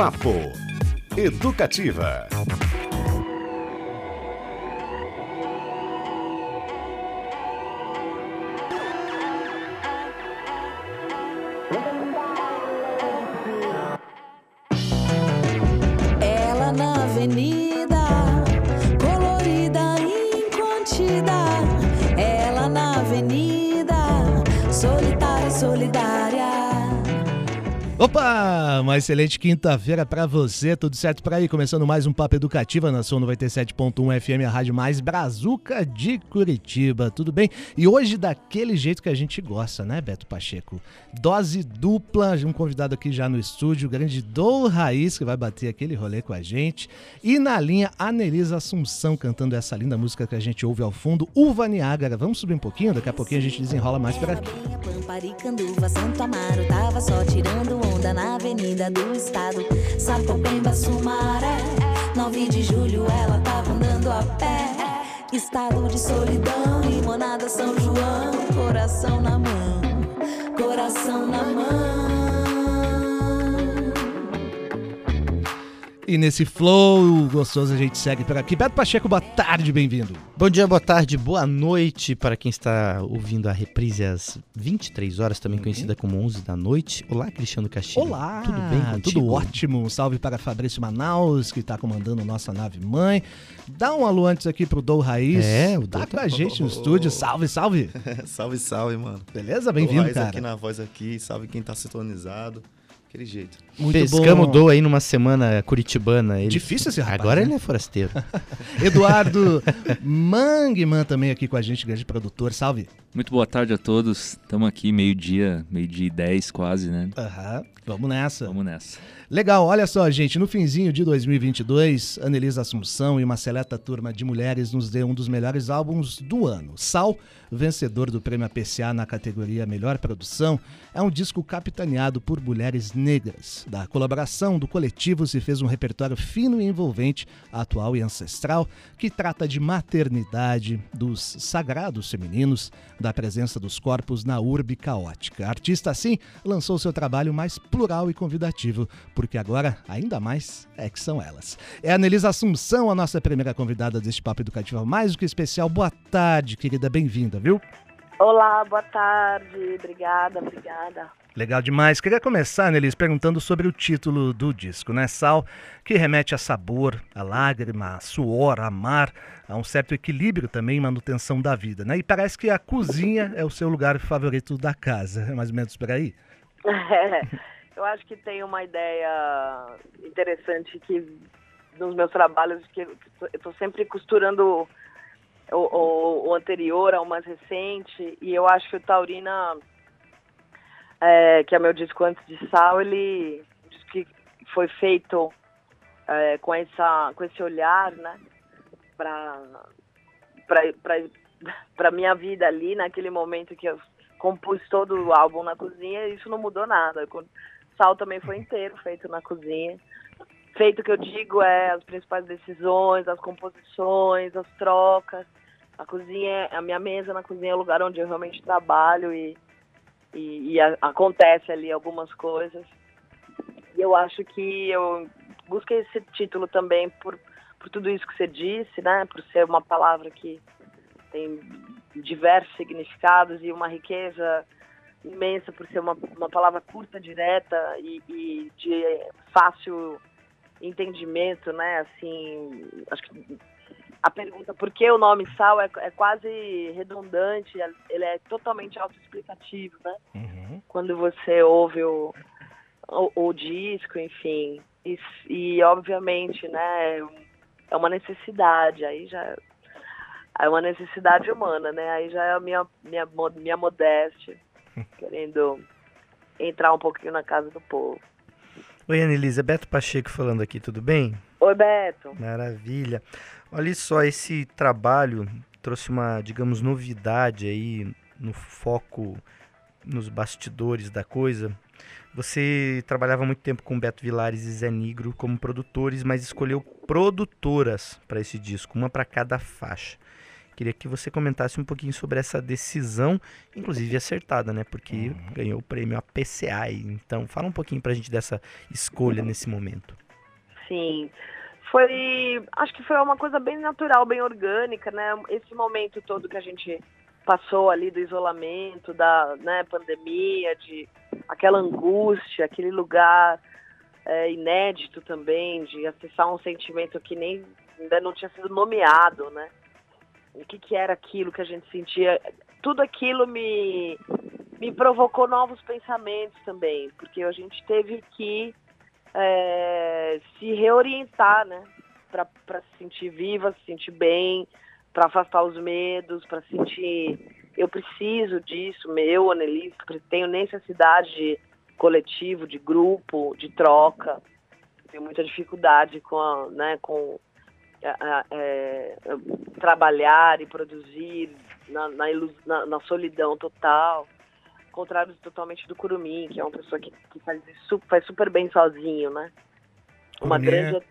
Papo Educativa. Opa, uma excelente quinta-feira pra você, tudo certo por aí? Começando mais um Papo Educativa na Som 97.1 FM, a rádio mais brazuca de Curitiba, tudo bem? E hoje daquele jeito que a gente gosta, né, Beto Pacheco? Dose dupla, um convidado aqui já no estúdio, o grande Dou Raiz, que vai bater aquele rolê com a gente. E na linha, a Nelisa Assunção cantando essa linda música que a gente ouve ao fundo, Uva Niágara. Vamos subir um pouquinho? Daqui a pouquinho a gente desenrola mais por aqui. Pamparicanduva, Santo Amaro, tava só tirando na avenida do estado. Sapopemba, Sumaré, 9 de julho ela tava andando a pé. Estado de solidão, limonada São João, coração na mão, coração na mão. E nesse flow gostoso a gente segue por aqui. Beto Pacheco, boa tarde, bem-vindo. Bom dia, boa tarde, boa noite para quem está ouvindo a reprise às 23 horas, também conhecida como 11 da noite. Olá, Cristiano Castilho. Olá, Tudo bem contigo? Tudo ótimo. Um salve para Fabrício Manaus, que está comandando nossa nave mãe. Dá um alô antes aqui pro Dou Raiz. É, o Tá Dou com a gente no estúdio. Salve, salve. salve, salve, mano. Beleza? Bem-vindo, Raiz cara. aqui na voz aqui, salve quem tá sintonizado. Aquele jeito. Muito Pescamos bom. Dou aí numa semana curitibana. Ele... Difícil esse rapaz, Agora né? ele é forasteiro. Eduardo Mangman também aqui com a gente, grande produtor. Salve. Muito boa tarde a todos. Estamos aqui meio-dia, meio-dia e 10 quase, né? Aham, vamos nessa. Vamos nessa. Legal, olha só, gente, no finzinho de 2022, Anelisa Assunção e uma seleta turma de mulheres nos deu um dos melhores álbuns do ano. Sal, vencedor do prêmio APCA na categoria Melhor Produção, é um disco capitaneado por mulheres negras. Da colaboração do coletivo se fez um repertório fino e envolvente, atual e ancestral, que trata de maternidade, dos sagrados femininos, da presença dos corpos na urbe caótica. A artista, assim, lançou seu trabalho mais plural e convidativo, porque agora, ainda mais, é que são elas. É a Nelisa Assunção, a nossa primeira convidada deste Papo Educativo mais do que especial. Boa tarde, querida, bem-vinda, viu? Olá, boa tarde. Obrigada, obrigada. Legal demais. Queria começar, Nelis, perguntando sobre o título do disco, né? Sal, que remete a sabor, a lágrima, a suor, a mar, a um certo equilíbrio também manutenção da vida, né? E parece que a cozinha é o seu lugar favorito da casa, é mais ou menos por aí? eu acho que tem uma ideia interessante que nos meus trabalhos que eu estou sempre costurando o, o, o, anterior ao mais recente e eu acho que o Taurina, é, que é meu disco antes de Sal, ele que foi feito é, com essa com esse olhar, né, para minha vida ali naquele momento que eu compus todo o álbum na cozinha isso não mudou nada. O Sal também foi inteiro feito na cozinha. Feito que eu digo é as principais decisões, as composições, as trocas. A cozinha, a minha mesa na cozinha é o lugar onde eu realmente trabalho e, e, e a, acontece ali algumas coisas. E eu acho que eu busquei esse título também por, por tudo isso que você disse, né? Por ser uma palavra que tem diversos significados e uma riqueza imensa por ser uma, uma palavra curta, direta e, e, de fácil entendimento, né? Assim, acho que a pergunta por que o nome Sal é, é quase redundante, ele é totalmente autoexplicativo, né? Uhum. Quando você ouve o, o, o disco, enfim, e, e obviamente, né? É uma necessidade, aí já é uma necessidade humana, né? Aí já é a minha, minha, minha modéstia, querendo entrar um pouquinho na casa do povo. Oi, Anelisa, Beto Pacheco falando aqui, tudo bem? Oi, Beto. Maravilha. Olha só, esse trabalho trouxe uma, digamos, novidade aí no foco, nos bastidores da coisa. Você trabalhava muito tempo com Beto Vilares e Zé Nigro como produtores, mas escolheu produtoras para esse disco, uma para cada faixa. Queria que você comentasse um pouquinho sobre essa decisão, inclusive acertada, né? Porque Uhum. ganhou o prêmio APCA. Então, fala um pouquinho pra gente dessa escolha nesse momento. Sim. Foi. Acho que foi uma coisa bem natural, bem orgânica, né? Esse momento todo que a gente passou ali do isolamento, da né, pandemia, de aquela angústia, aquele lugar é, inédito também, de acessar um sentimento que nem ainda não tinha sido nomeado, né? O que, que era aquilo que a gente sentia? Tudo aquilo me, me provocou novos pensamentos também, porque a gente teve que é, se reorientar, né? Para se sentir viva, se sentir bem, para afastar os medos, para sentir eu preciso disso, meu, Annelise, tenho necessidade de coletivo, de grupo, de troca. Tenho muita dificuldade com, né, com é, trabalhar e produzir na, na, na, na solidão total contrário totalmente do Curumim, que é uma pessoa que, que faz, isso, faz super bem sozinho, né? Uma Curumim é- grande.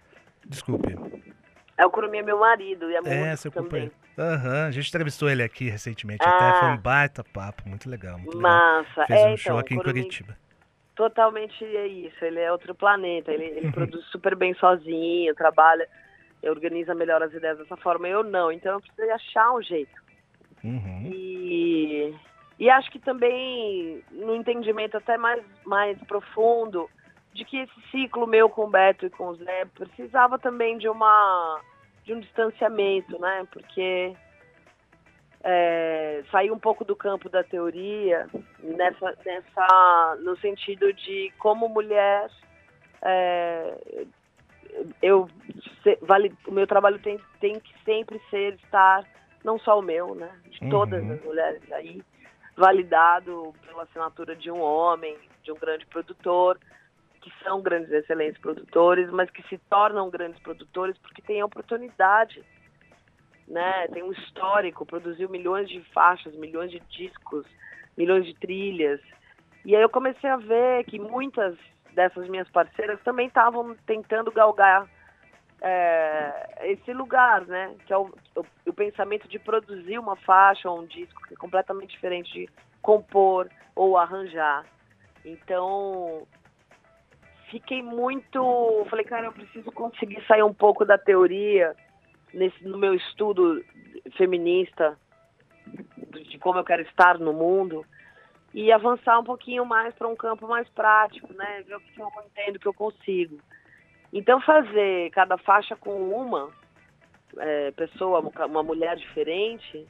Desculpe. É o Curumim é meu marido e é É, músico seu também. companheiro. Aham, a gente entrevistou ele aqui recentemente, Ah. até foi um baita papo, muito legal, muito legal. Massa. Fez é, um então, show aqui em Curitiba. Totalmente é isso. Ele é outro planeta. Ele, ele produz super bem sozinho, trabalha, organiza melhor as ideias dessa forma. Eu não. Então eu precisei achar um jeito. Uhum. E, e acho que também no entendimento até mais, mais profundo de que esse ciclo meu com o Beto e com o Zé precisava também de uma de um distanciamento, né? Porque é, sair um pouco do campo da teoria nessa, nessa no sentido de como mulher é, eu se- vale, o meu trabalho tem, tem que sempre ser estar não só o meu, né? De Uhum. todas as mulheres aí validado pela assinatura de um homem, de um grande produtor, que são grandes excelentes produtores, mas que se tornam grandes produtores porque têm oportunidade, né? Tem um histórico, produziu milhões de faixas, milhões de discos, milhões de trilhas. E aí eu comecei a ver que muitas dessas minhas parceiras também estavam tentando galgar é, esse lugar, né? Que é o, o, o pensamento de produzir uma faixa ou um disco que é completamente diferente de compor ou arranjar. Então, fiquei muito. Falei, cara, eu preciso conseguir sair um pouco da teoria nesse, no meu estudo feminista de como eu quero estar no mundo e avançar um pouquinho mais para um campo mais prático, né? Ver o que eu entendo que eu consigo. Então fazer cada faixa com uma é, pessoa, uma mulher diferente,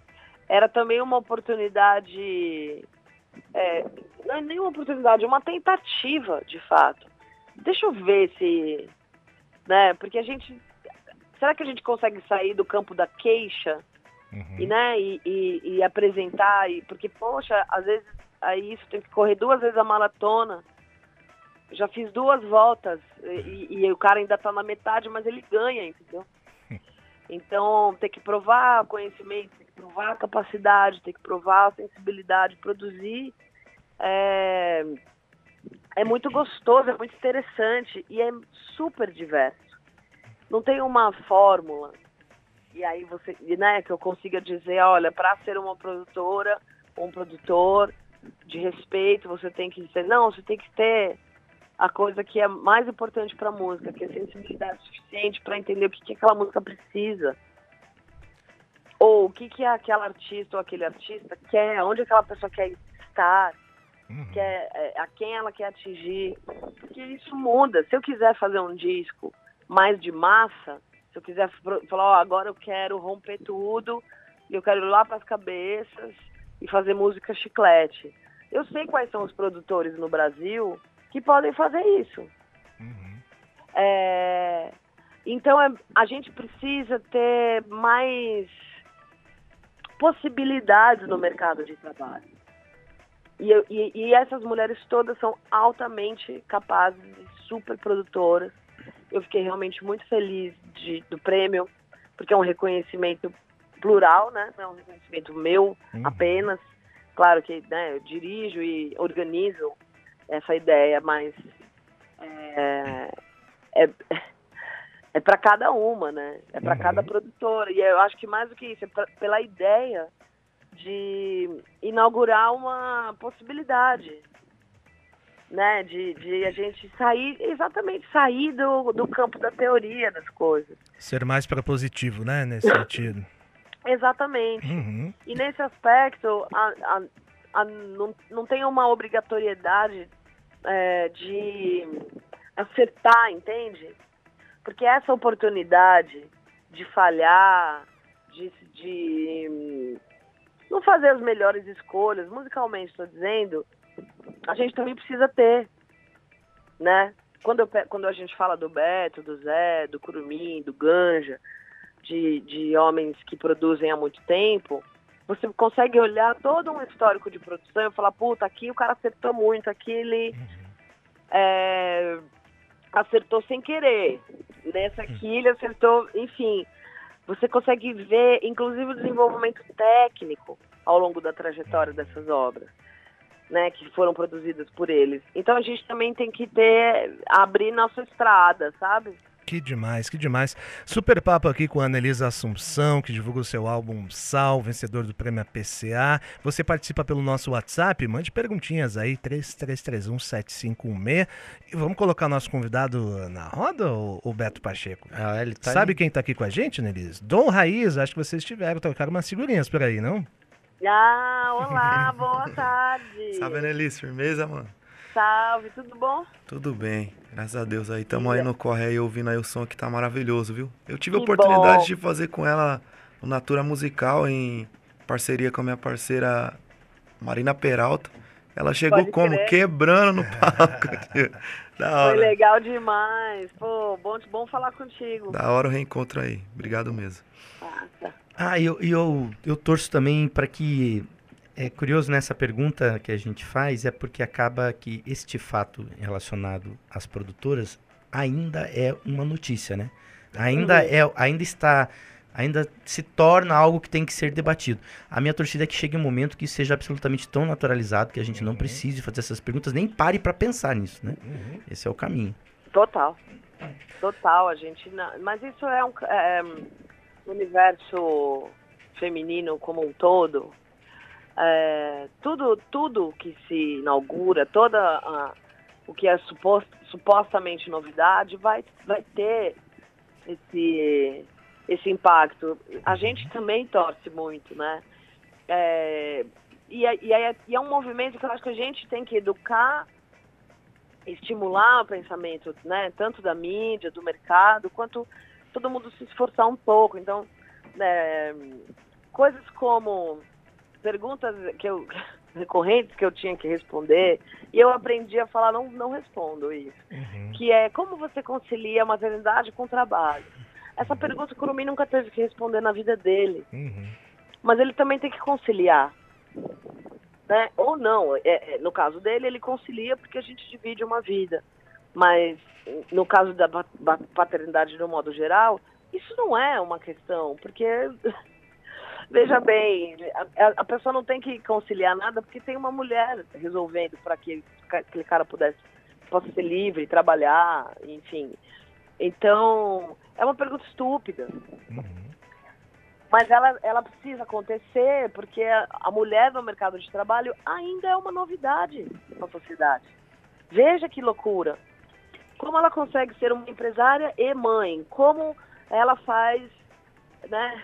era também uma oportunidade, é, não é nem uma oportunidade, uma tentativa, de fato. Deixa eu ver se, né? Porque a gente, será que a gente consegue sair do campo da queixa Uhum. e, né, e, e, e apresentar, e, porque, poxa, às vezes aí isso tem que correr duas vezes a maratona. Já fiz duas voltas e, e o cara ainda tá na metade, mas ele ganha, entendeu? Então, tem que provar conhecimento, tem que provar capacidade, tem que provar a sensibilidade, produzir. É, é muito gostoso, é muito interessante e é super diverso. Não tem uma fórmula. E aí você, né, que eu consiga dizer, olha, para ser uma produtora, um produtor de respeito, você tem que dizer, não, você tem que ter a coisa que é mais importante para a música, que é sensibilidade suficiente para entender o que, que aquela música precisa. Ou o que, que aquela artista ou aquele artista quer, onde aquela pessoa quer estar, Uhum. quer, é, a quem ela quer atingir. Porque isso muda. Se eu quiser fazer um disco mais de massa, se eu quiser falar, ó, agora eu quero romper tudo, e eu quero ir lá para as cabeças e fazer música chiclete. Eu sei quais são os produtores no Brasil que podem fazer isso. Uhum. É, então é- a gente precisa ter mais possibilidades no mercado de trabalho. E, e- e essas mulheres todas são altamente capazes super produtoras. Eu fiquei realmente muito feliz de- do prêmio, porque é um reconhecimento plural, né? Não é um reconhecimento meu Uhum. apenas. Claro que né, eu dirijo e organizo essa ideia, mas é, é, é para cada uma, né? É para Uhum. cada produtora. E eu acho que mais do que isso, é pra- pela ideia de inaugurar uma possibilidade, né? De, de a gente sair, exatamente sair do, do campo da teoria das coisas. Ser mais propositivo, né? Nesse sentido. Exatamente. Uhum. E nesse aspecto, a, a- a- não, não tem uma obrigatoriedade é, de acertar, entende? Porque essa oportunidade de falhar, de, de hum, não fazer as melhores escolhas, musicalmente estou dizendo, a gente também precisa ter, né? Quando, eu quando a gente fala do Beto, do Zé, do Curumim, do Ganja, de, de homens que produzem há muito tempo, você consegue olhar todo um histórico de produção e falar, puta, aqui o cara acertou muito, aqui ele é, acertou sem querer. Nessa aqui ele acertou, enfim. Você consegue ver, inclusive, o desenvolvimento técnico ao longo da trajetória dessas obras, né, que foram produzidas por eles. Então a gente também tem que ter, abrir nossa estrada, sabe? Que demais, que demais. Super papo aqui com a Annelisa Assunção, que divulga o seu álbum Sal, vencedor do prêmio APCA. Você participa pelo nosso WhatsApp, mande perguntinhas aí, 33317516. E vamos colocar nosso convidado na roda, o, o Beto Pacheco? Ah, ele tá Sabe ali. quem tá aqui com a gente, Annelise? Dom Raiz, acho que vocês tiveram, trocaram umas figurinhas por aí, não? Ah, olá, boa tarde. Salve, Annelise, firmeza, mano? Salve, tudo bom? Tudo bem, graças a Deus aí. Tamo aí no corre aí ouvindo aí o som que tá maravilhoso, viu? Eu tive a oportunidade bom. de fazer com ela o Natura Musical em parceria com a minha parceira Marina Peralta. Ela chegou Pode como? crer. Quebrando no palco. da Foi hora. legal demais. Pô, bom, bom falar contigo. Da hora o reencontro aí. Obrigado mesmo. Ah, tá. Ah, e eu, eu, eu torço também para que. É curioso nessa pergunta que a gente faz, é porque acaba que este fato relacionado às produtoras ainda é uma notícia, né? Ainda, é, ainda está. Ainda se torna algo que tem que ser debatido. A minha torcida é que chegue um momento que seja absolutamente tão naturalizado que a gente não precise fazer essas perguntas, nem pare para pensar nisso, né? Esse é o caminho. Total. Total, a gente. não- Mas isso é um é, um universo feminino como um todo. É, tudo, tudo que se inaugura, toda a- o que é supos- supostamente novidade, vai, vai ter esse, esse impacto. A gente também torce muito, né? É, e, é, e, é, e é um movimento que eu acho que a gente tem que educar estimular o pensamento, né, tanto da mídia, do mercado, quanto todo mundo se esforçar um pouco. Então, é, coisas como perguntas que eu recorrentes que eu tinha que responder e eu aprendi a falar não não respondo isso. Que é como você concilia a maternidade com o trabalho? Essa pergunta o Curumim nunca teve que responder na vida dele. Mas ele também tem que conciliar né? Ou não, é, é, no caso dele, ele concilia porque a gente divide uma vida. Mas no caso da pa- pa- paternidade no modo geral, isso não é uma questão, porque veja bem, a, a pessoa não tem que conciliar nada porque tem uma mulher resolvendo para que aquele cara pudesse possa ser livre, trabalhar, enfim. Então, é uma pergunta estúpida. Mas ela, ela precisa acontecer porque a, a mulher no mercado de trabalho ainda é uma novidade na sociedade. Veja que loucura. Como ela consegue ser uma empresária e mãe? Como ela faz, né?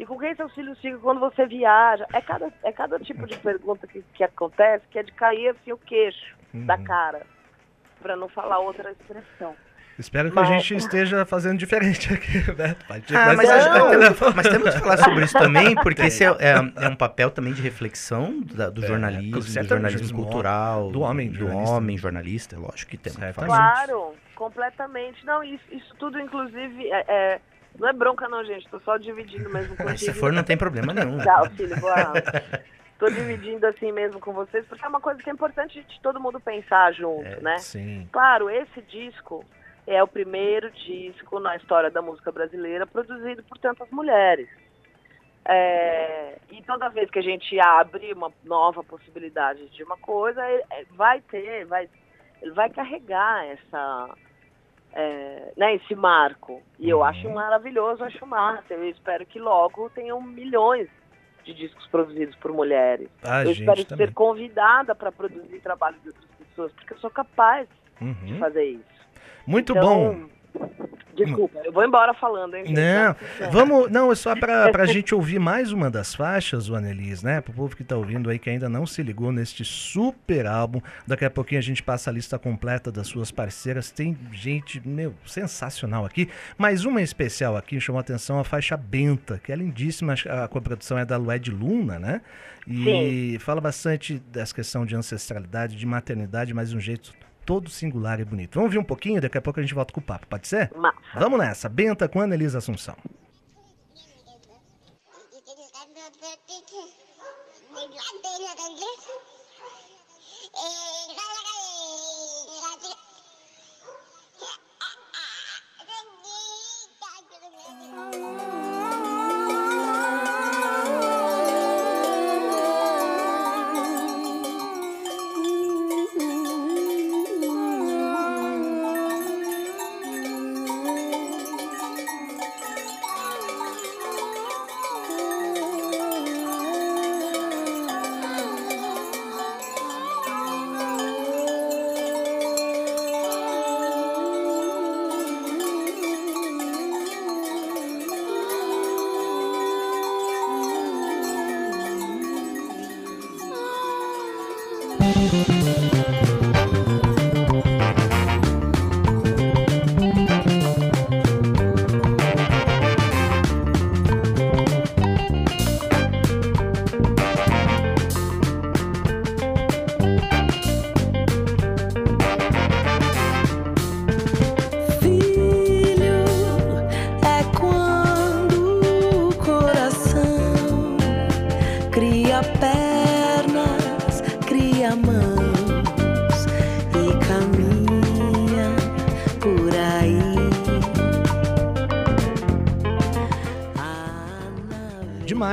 E com quem seus filhos ficam quando você viaja? É cada, é cada tipo de pergunta que, que acontece que é de cair assim o queixo da cara. Para não falar outra expressão. Espero que Mas- a gente esteja fazendo diferente aqui, Beto. Pacheco. Ah, mas, Mas não. mas temos que falar sobre isso também, porque esse é, é- é um papel também de reflexão da- do É, jornalismo, do jornalismo do cultural, do homem do jornalista. homem jornalista, lógico que temos que falar. Claro, completamente. Não, isso, isso tudo, inclusive, é, é- não é bronca não, gente. Tô só dividindo mesmo contigo. Mas se for, não tem problema nenhum. Tchau, filho. Boa. Tô dividindo assim mesmo com vocês, porque é uma coisa que é importante de todo mundo pensar junto, É, né? Sim. Claro, esse disco é o primeiro disco na história da música brasileira produzido por tantas mulheres. É, e toda vez que a gente abre uma nova possibilidade de uma coisa, é- é- vai ter, vai, ele vai carregar essa, é, né, esse marco. E eu acho maravilhoso, acho massa. Eu espero que logo tenham milhões de discos produzidos por mulheres. A eu espero também. ser convidada para produzir trabalho de outras pessoas, porque eu sou capaz de Uhum. fazer isso. Muito Então, bom. Desculpa, eu vou embora falando, hein? Não, Tá vamos, não, é só pra, pra gente ouvir mais uma das faixas, o Annelise, né? Pro povo que tá ouvindo aí, que ainda não se ligou neste super álbum. Daqui a pouquinho a gente passa a lista completa das suas parceiras. Tem gente, meu, sensacional aqui. Mas uma especial aqui chamou a atenção a faixa Benta, que é lindíssima. A coprodução é da Lued Luna, né? E fala bastante dessa questão de ancestralidade, de maternidade, mas de um jeito todo singular e bonito. Vamos ouvir um pouquinho, daqui a pouco a gente volta com o papo, pode ser? Massa. Vamos nessa, Benta com Annelise Assunção. Filho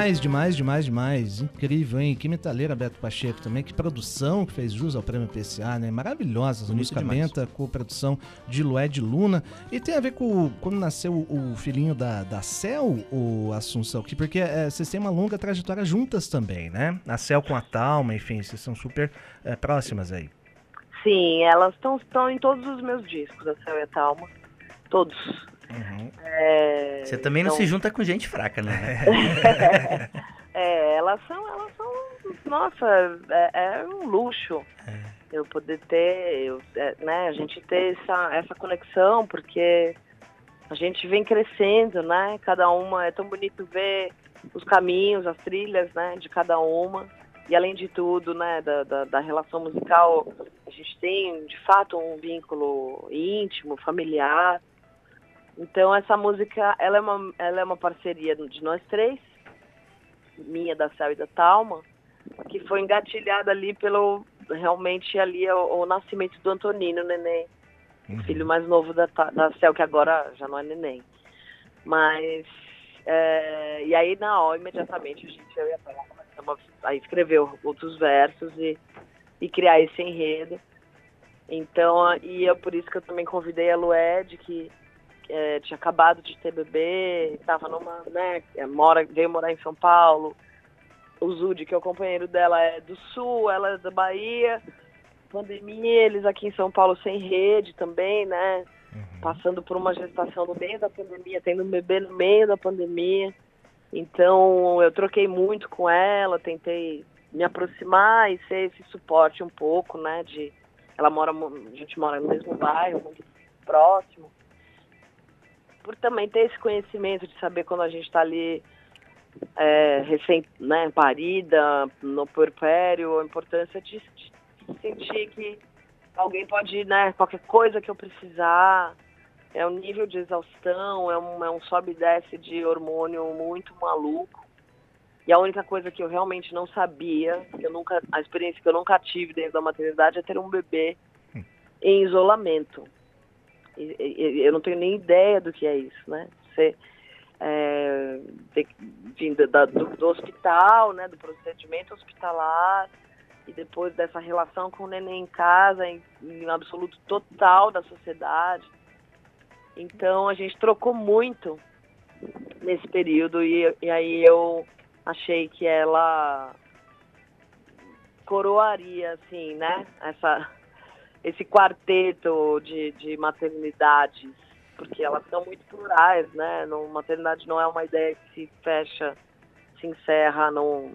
Demais, demais, demais, demais. Incrível, hein? Que metaleira, Beto Pacheco também. Que produção que fez jus ao prêmio PCA, né? Maravilhosa. A música demais. Benta, com produção de Lued Luna. E tem a ver com quando nasceu o filhinho da, da Cel, o Assunção, que porque é, vocês têm uma longa trajetória juntas também, né? A Cel com a Talma, enfim, vocês são super é, próximas aí. Sim, elas estão em todos os meus discos, a Céu e a Talma. Todos. Uhum. É, Você também não então- se junta com gente fraca, né? é, elas são, elas são, nossa, é, é um luxo eu poder ter, eu, é, né, a gente ter essa, essa conexão, porque a gente vem crescendo, né, cada uma, é tão bonito ver os caminhos, as trilhas, né, de cada uma, e além de tudo, né, da, da, da relação musical, a gente tem, de fato, um vínculo íntimo, familiar, então essa música, ela é uma, ela é uma parceria de nós três, minha, da Céu e da Talma, que foi engatilhada ali pelo, realmente ali o, o nascimento do Antonino, neném, Uhum. filho mais novo da, da Céu, que agora já não é neném. Mas, é, e aí na hora, imediatamente, a gente, eu e a começamos a escrever outros versos e, e criar esse enredo. Então, e é por isso que eu também convidei a Lued, que é, tinha acabado de ter bebê, estava numa, né, é, mora, veio morar em São Paulo. O Zud, que é o companheiro dela, é do Sul, ela é da Bahia. Pandemia, eles aqui em São Paulo sem rede também, né? Passando por uma gestação no meio da pandemia, tendo um bebê no meio da pandemia. Então, eu troquei muito com ela, tentei me aproximar e ser esse suporte um pouco, né? De, ela mora, mo- a gente mora no mesmo bairro, muito próximo. Por também ter esse conhecimento de saber quando a gente está ali é, recém né, parida, no puerpério, a importância de, de sentir que alguém pode, né, qualquer coisa que eu precisar, é um nível de exaustão, é um, é um sobe e desce de hormônio muito maluco. E a única coisa que eu realmente não sabia, que eu nunca, a experiência que eu nunca tive dentro da maternidade é ter um bebê em isolamento. Eu não tenho nem ideia do que é isso, né? Você é, vindo da- do, do hospital, né, do procedimento hospitalar, e depois dessa relação com o neném em casa, em, em absoluto total da sociedade. Então a gente trocou muito nesse período e, e aí eu achei que ela coroaria, assim, né? Essa, esse quarteto de, de maternidades, porque elas são muito plurais, né? No, maternidade não é uma ideia que se fecha, se encerra, não,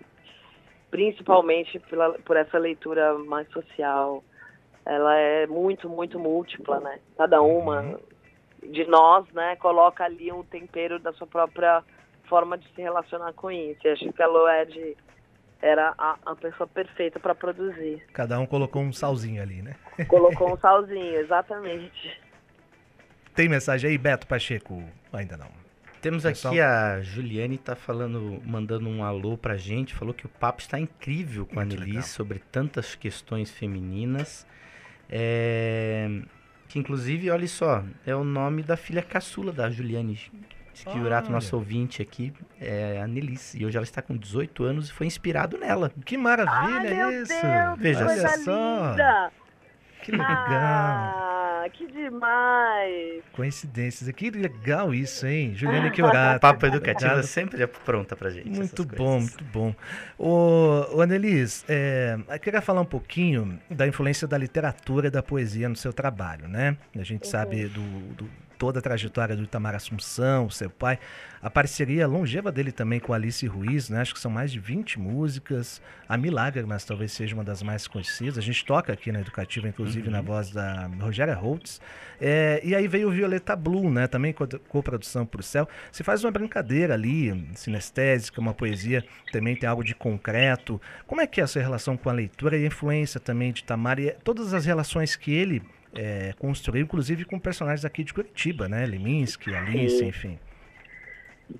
principalmente pela, por essa leitura mais social. Ela é muito, muito múltipla, né? Cada uma uhum. de nós, né, coloca ali um tempero da sua própria forma de se relacionar com isso. E acho que a Loed era a, a pessoa perfeita para produzir. Cada um colocou um salzinho ali, né? Colocou um salzinho, exatamente. Tem mensagem aí, Beto Pacheco? Ainda não. Temos aqui a Juliane tá falando, mandando um alô pra gente, falou que o papo está incrível com Muito a Annelise sobre tantas questões femininas. É, que inclusive, olha só, é o nome da filha caçula da Juliane Esquiurato, nosso ouvinte aqui, é a Nelis. E hoje ela está com 18 anos e foi inspirado nela. Que maravilha Ai, isso! Deus, Veja só! Linda. Que legal! Ah, que demais! Coincidências. Que legal isso, hein? Juliana Chiorato. Papo educativo é sempre é pronta pra gente. Muito bom, muito bom. Ô, ô Annelise, é, eu queria falar um pouquinho da influência da literatura e da poesia no seu trabalho, né? A gente uhum. sabe do, do toda a trajetória do Itamar Assunção, seu pai, a parceria longeva dele também com Alice Ruiz, né? Acho que são mais de 20 músicas. A Milagre, mas talvez seja uma das mais conhecidas. A gente toca aqui na Educativa, inclusive uhum. na voz da Rogéria Holtz. É, e aí veio o Violeta Blue, né? Também com, com produção por céu. Se faz uma brincadeira ali, sinestésica, uma poesia, também tem algo de concreto. Como é que é essa relação com a leitura e a influência também de Itamar e todas as relações que ele é, construiu, inclusive com personagens aqui de Curitiba, né? Leminski, Alice, Sim. enfim.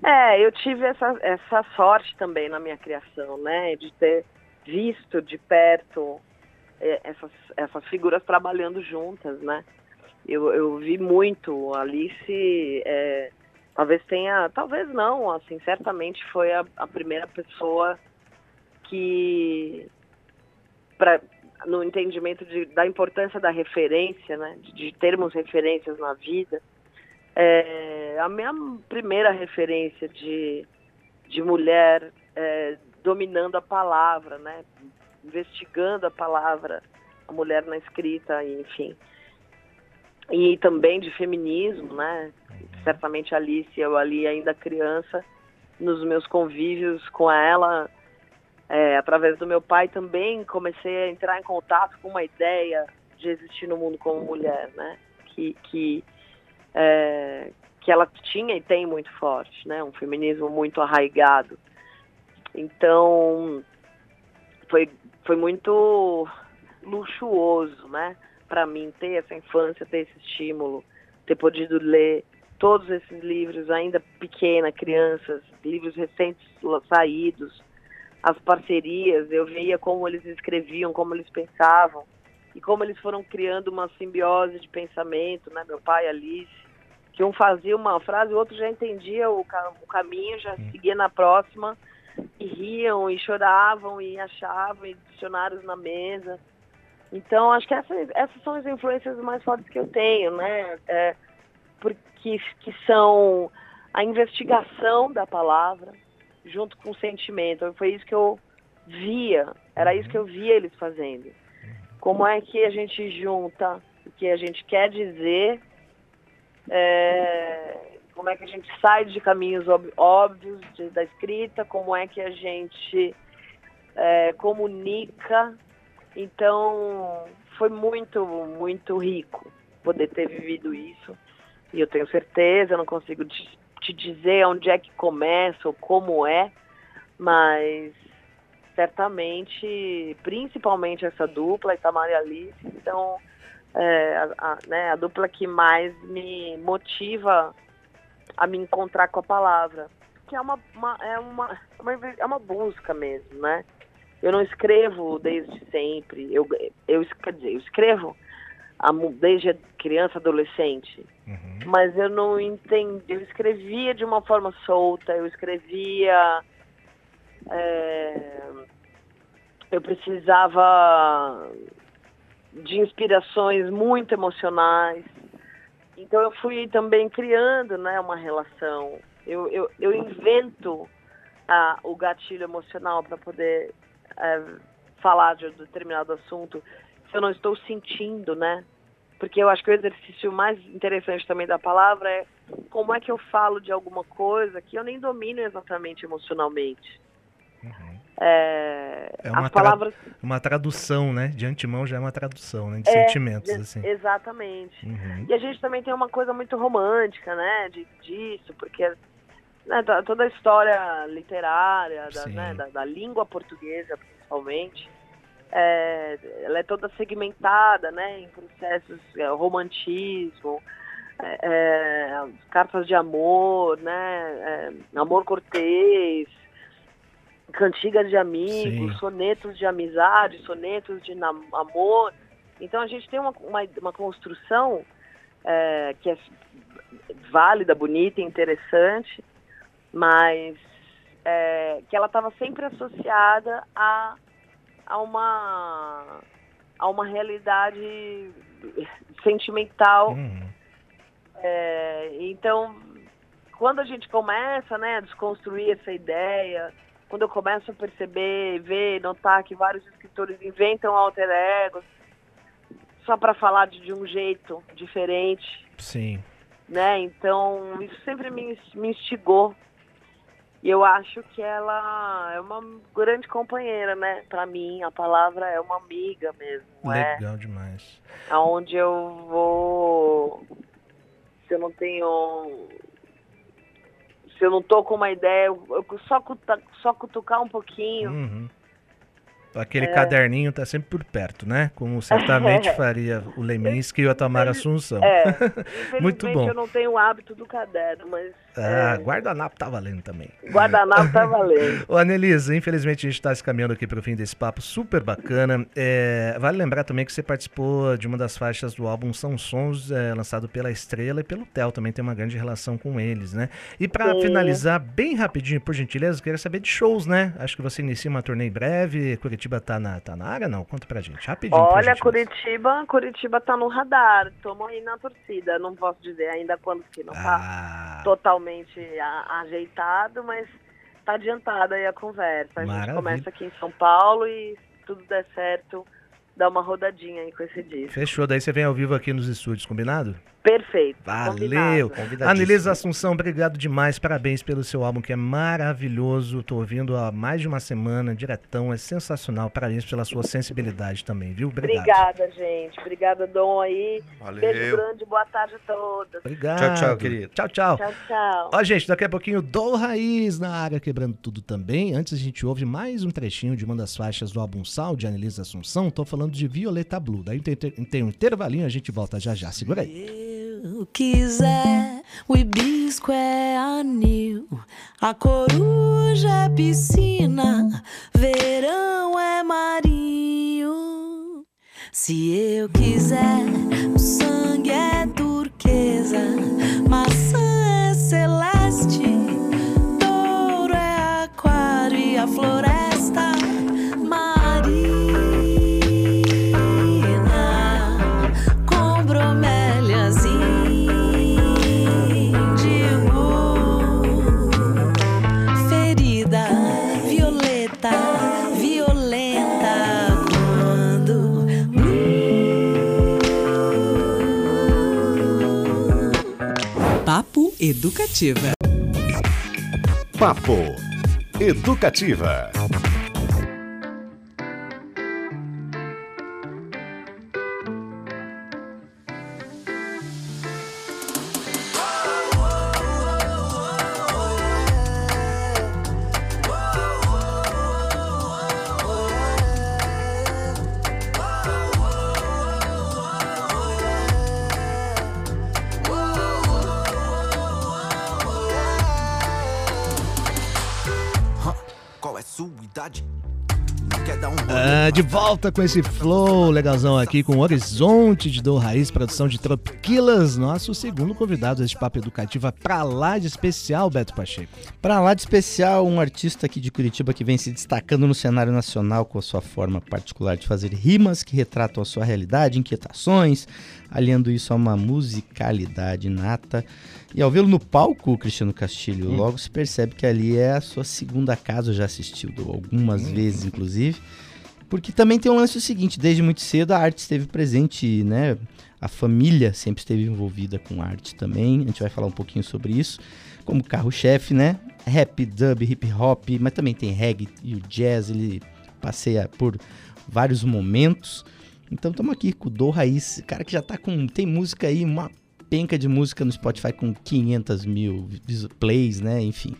É, eu tive essa, essa sorte também na minha criação, né? De ter visto de perto é, essas, essas figuras trabalhando juntas, né? Eu, eu vi muito. Alice, é, talvez tenha, talvez não, assim, certamente foi a, a primeira pessoa que, pra, no entendimento de, da importância da referência, né, de, de termos referências na vida, é, a minha primeira referência de, de mulher é, dominando a palavra, né, investigando a palavra, a mulher na escrita, enfim. E também de feminismo, né? Certamente Alice, eu ali ainda criança, nos meus convívios com ela, é, através do meu pai também comecei a entrar em contato com uma ideia de existir no mundo como mulher, né? Que, que, é, que ela tinha e tem muito forte, né? Um feminismo muito arraigado. Então, foi, foi muito luxuoso, né? Para mim ter essa infância, ter esse estímulo, ter podido ler todos esses livros ainda pequena, crianças, livros recentes saídos, as parcerias, eu via como eles escreviam, como eles pensavam e como eles foram criando uma simbiose de pensamento, né? Meu pai, Alice, que um fazia uma frase, o outro já entendia o, o caminho, já seguia na próxima e riam e choravam e achavam e dicionários na mesa. Então, acho que essas, essas são as influências mais fortes que eu tenho, né? É, porque que são a investigação da palavra, junto com o sentimento. Foi isso que eu via, era isso que eu via eles fazendo. Como é que a gente junta o que a gente quer dizer, é, como é que a gente sai de caminhos óbvios de, da escrita, como é que a gente é, comunica. Então, foi muito, muito rico poder ter vivido isso. E eu tenho certeza, eu não consigo te dizer onde é que começa ou como é, mas certamente, principalmente essa dupla, Itamar e Alice, então é, a, a, né, a dupla que mais me motiva a me encontrar com a palavra, que é uma, uma, é uma, é uma busca mesmo, né? Eu não escrevo desde sempre, eu, eu, quer dizer, eu escrevo desde criança, adolescente. Uhum. Mas eu não entendi. Eu escrevia de uma forma solta, eu escrevia. É, eu precisava de inspirações muito emocionais. então eu fui também criando né, uma relação. Eu, eu, eu invento a, o gatilho emocional para poder é, falar de um determinado assunto se eu não estou sentindo, né? Porque eu acho que o exercício mais interessante também da palavra é como é que eu falo de alguma coisa que eu nem domino exatamente emocionalmente. Uhum. É, é uma, palavras... tra uma tradução, né? De antemão já é uma tradução, né? De é, sentimentos, de, assim. Exatamente. Uhum. E a gente também tem uma coisa muito romântica, né? De, disso, porque né, toda a história literária, da, né, da, da língua portuguesa, principalmente, é, ela é toda segmentada, né, em processos, é, romantismo, é, é cartas de amor, né, é, amor cortês, cantigas de amigos, Sim. sonetos de amizade, sonetos de amor. Então a gente tem uma, uma, uma construção é, que é válida, bonita, interessante, mas que ela estava sempre associada a a uma a uma realidade sentimental. Uhum. É, então, quando a gente começa né, a desconstruir essa ideia, quando eu começo a perceber, ver, notar que vários escritores inventam alter egos só para falar de, de, um jeito diferente. Sim. Né? Então, isso sempre me, me instigou e eu acho que ela é uma grande companheira, né? Para mim, a palavra é uma amiga mesmo. É? Legal é? demais. Aonde eu vou. Se eu não tenho. Se eu não tô com uma ideia, eu só, cuta... só cutucar um pouquinho. Uhum Aquele é. caderninho tá sempre por perto, né? Como certamente faria o Leminski e a Tamara Assunção. É, Muito bom. eu não tenho o hábito do caderno, mas... Ah, é... guardanapo tá valendo também. Guardanapo tá valendo. Ô, Anelisa, infelizmente a gente está se caminhando aqui para o fim desse papo super bacana. É, vale lembrar também que você participou de uma das faixas do álbum São Sons, é, lançado pela Estrela e pelo Theo, também tem uma grande relação com eles, né? E para finalizar, bem rapidinho, por gentileza, eu queria saber de shows, né? Acho que você inicia uma turnê em breve, Curitiba tá na, tá na área, não? Conta pra gente, rapidinho. Olha, Curitiba, Curitiba tá no radar, estamos aí na torcida, não posso dizer ainda quando que não tá ah. Totalmente a, ajeitado, mas tá adiantada aí a conversa. A Maravilha. gente começa aqui em São Paulo e se tudo der certo, dar uma rodadinha aí com esse disco. Fechou, daí você vem ao vivo aqui nos estúdios, combinado? Perfeito. Valeu. Anelisa Assunção, obrigado demais. Parabéns pelo seu álbum que é maravilhoso. Tô ouvindo há mais de uma semana, diretão. É sensacional. Parabéns pela sua sensibilidade também, viu? Obrigado. Obrigada, gente. Obrigada, Dom aí. Valeu. Beijo grande, boa tarde a todos. Obrigado. Tchau, tchau, querido. Tchau, tchau. Tchau, tchau. Ó, gente, daqui a pouquinho Dom Raiz na área quebrando tudo também. Antes a gente ouve mais um trechinho de uma das faixas do álbum Sal de Anelisa Assunção. Tô falando de Violeta Blue. Daí tem, tem um intervalinho, a gente volta já já. Segura aí quiser, o hibisco é anil, a coruja é piscina, verão é marinho. Se eu quiser, o sangue é turquesa, Educativa. Papo Educativa. De volta com esse flow legalzão aqui com Horizonte de Dor Raiz, produção de Tropiquilas, nosso segundo convidado deste papo educativa pra lá de especial, Beto Pacheco. Pra lá de especial, um artista aqui de Curitiba que vem se destacando no cenário nacional com a sua forma particular de fazer rimas que retratam a sua realidade, inquietações, aliando isso a uma musicalidade nata. E ao vê-lo no palco, Cristiano Castilho, hum. logo se percebe que ali é a sua segunda casa, já assistiu algumas hum. vezes, inclusive. Porque também tem um lance o seguinte, desde muito cedo a arte esteve presente, né? A família sempre esteve envolvida com arte também. A gente vai falar um pouquinho sobre isso. Como carro-chefe, né? Rap, dub, hip hop, mas também tem reggae e o jazz, ele passeia por vários momentos. Então estamos aqui com o Do Raiz, cara que já tá com. Tem música aí, uma penca de música no Spotify com 500 mil plays, né? Enfim.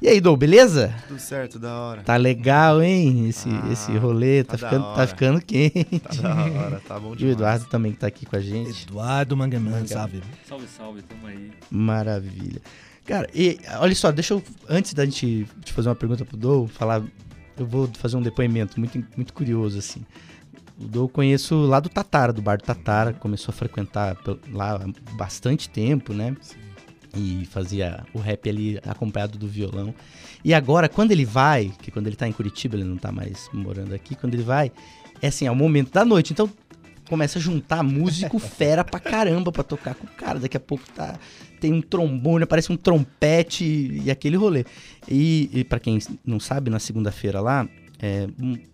E aí, Dou, beleza? Tudo certo, da hora. Tá legal, hein? Esse, ah, esse rolê, tá, tá, ficando, tá ficando quente. Tá da hora, tá bom demais. E o Eduardo também que tá aqui com a gente. Eduardo Mangaman, salve. Salve, salve, tamo aí. Maravilha. Cara, e olha só, deixa eu, antes da gente te fazer uma pergunta pro Dou, falar, eu vou fazer um depoimento muito, muito curioso, assim. O Dou eu conheço lá do Tatara, do bar do Tatara, começou a frequentar lá há bastante tempo, né? Sim e fazia o rap ali acompanhado do violão. E agora, quando ele vai, que quando ele tá em Curitiba, ele não tá mais morando aqui, quando ele vai, é assim, é o momento da noite. Então, começa a juntar músico fera pra caramba pra tocar com o cara. Daqui a pouco tá tem um trombone, parece um trompete e aquele rolê. E, e para quem não sabe, na segunda-feira lá, é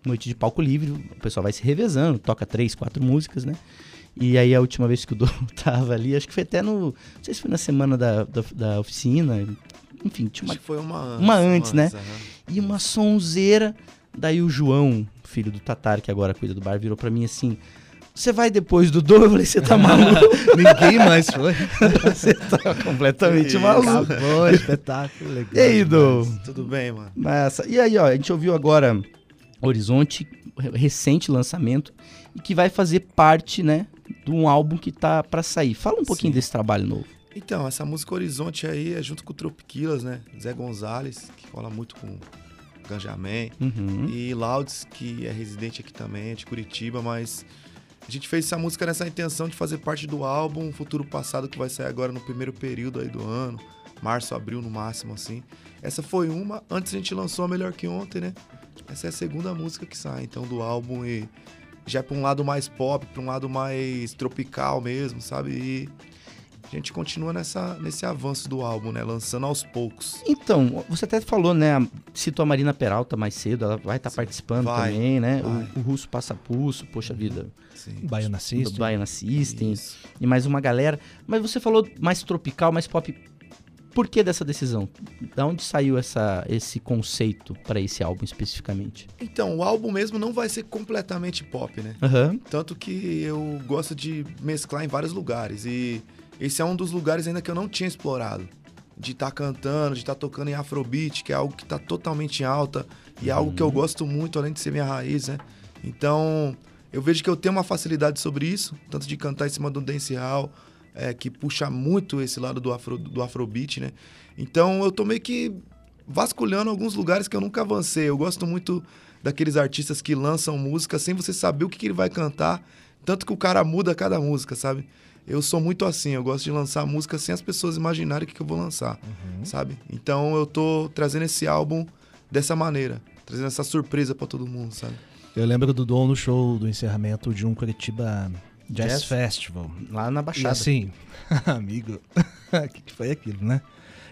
noite de palco livre, o pessoal vai se revezando, toca três, quatro músicas, né? E aí a última vez que o Dom tava ali, acho que foi até no. Não sei se foi na semana da, da, da oficina. Enfim, tinha uma. Acho que foi uma antes. Uma antes, uma né? Antes, uhum. E uma sonzeira. Daí o João, filho do Tatar, que agora cuida do bar, virou para mim assim. Você vai depois do Dom? Eu falei, você tá maluco? Ninguém mais foi. você tá completamente maluco. Acabou, espetáculo, legal. E aí, Dom? Tudo bem, mano. Massa. E aí, ó, a gente ouviu agora Horizonte, recente lançamento, e que vai fazer parte, né, de um álbum que tá para sair. Fala um pouquinho Sim. desse trabalho novo. Então, essa música Horizonte aí é junto com o Tropiquilas, né? Zé Gonzalez, que fala muito com Ganjamin. Uhum. E Laudes, que é residente aqui também, é de Curitiba, mas a gente fez essa música nessa intenção de fazer parte do álbum Futuro Passado, que vai sair agora no primeiro período aí do ano. Março, abril no máximo, assim. Essa foi uma. Antes a gente lançou a Melhor Que Ontem, né? Essa é a segunda música que sai, então, do álbum. E já é para um lado mais pop, para um lado mais tropical mesmo, sabe? E a gente continua nessa, nesse avanço do álbum, né? Lançando aos poucos. Então, você até falou, né? Citou a Marina Peralta mais cedo, ela vai estar tá participando vai, também, né? O, o, Russo Passa Pulso, poxa vida. Sim. Baiana System. Baiana System. Isso. E mais uma galera. Mas você falou mais tropical, mais pop. Por que dessa decisão? Da onde saiu essa, esse conceito para esse álbum especificamente? Então, o álbum mesmo não vai ser completamente pop, né? Uhum. Tanto que eu gosto de mesclar em vários lugares. E esse é um dos lugares ainda que eu não tinha explorado. De estar tá cantando, de estar tá tocando em afrobeat, que é algo que está totalmente alta. E é algo que eu uhum. gosto muito, além de ser minha raiz, né? Então, eu vejo que eu tenho uma facilidade sobre isso, tanto de cantar em cima do dancehall, é, que puxa muito esse lado do, afro, do afrobeat, né? Então eu tô meio que vasculhando alguns lugares que eu nunca avancei. Eu gosto muito daqueles artistas que lançam música sem você saber o que, que ele vai cantar, tanto que o cara muda cada música, sabe? Eu sou muito assim, eu gosto de lançar música sem as pessoas imaginarem o que, que eu vou lançar, uhum. sabe? Então eu tô trazendo esse álbum dessa maneira, trazendo essa surpresa para todo mundo, sabe? Eu lembro do Dom no show do encerramento de um Curitiba Jazz, Jazz Festival. Lá na Baixada. E assim, amigo, o que, foi aquilo, né?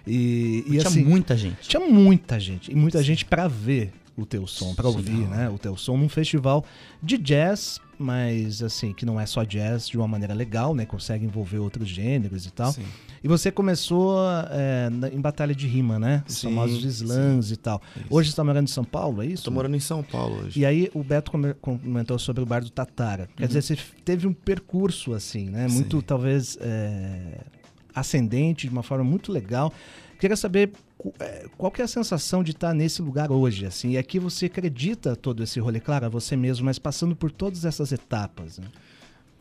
E, e tinha assim, muita gente. Tinha muita gente. E muita gente para ver o teu som, para ouvir, né? O teu som num festival de jazz, mas assim, que não é só jazz de uma maneira legal, né? Consegue envolver outros gêneros e tal. Sim. E você começou é, em batalha de rima, né? Os sim, famosos slams sim. e tal. Isso. Hoje você está morando em São Paulo, é isso? Estou morando em São Paulo hoje. E aí o Beto comentou sobre o bar do Tatara. Quer uhum. dizer, você teve um percurso assim, né? Muito, talvez, é, ascendente, de uma forma muito legal. Queria saber é, qual que é a sensação de estar nesse lugar hoje, assim, e aqui você acredita todo esse rolê, claro, a você mesmo, mas passando por todas essas etapas, né?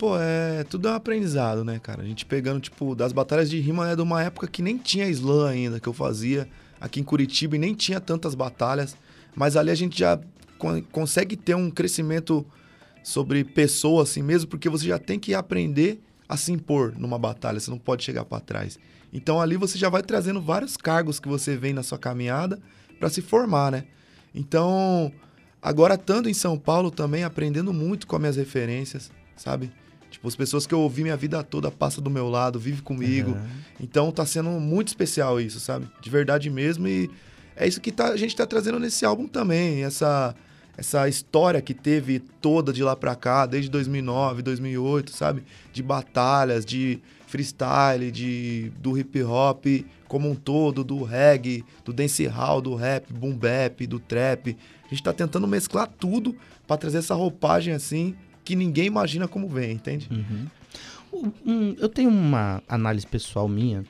Pô, é tudo é um aprendizado, né, cara? A gente pegando, tipo, das batalhas de rima é de uma época que nem tinha slam ainda, que eu fazia aqui em Curitiba e nem tinha tantas batalhas, mas ali a gente já consegue ter um crescimento sobre pessoa assim mesmo, porque você já tem que aprender a se impor numa batalha, você não pode chegar para trás. Então ali você já vai trazendo vários cargos que você vem na sua caminhada para se formar, né? Então, agora estando em São Paulo também aprendendo muito com as minhas referências, sabe? Tipo, as pessoas que eu ouvi minha vida toda passam do meu lado, vive comigo. Uhum. Então tá sendo muito especial isso, sabe? De verdade mesmo. E é isso que tá, a gente tá trazendo nesse álbum também. Essa, essa história que teve toda de lá pra cá, desde 2009, 2008, sabe? De batalhas, de freestyle, de, do hip hop como um todo, do reggae, do dancehall, do rap, boom bap, do trap. A gente tá tentando mesclar tudo para trazer essa roupagem assim que ninguém imagina como vem, entende? Uhum. Um, eu tenho uma análise pessoal minha.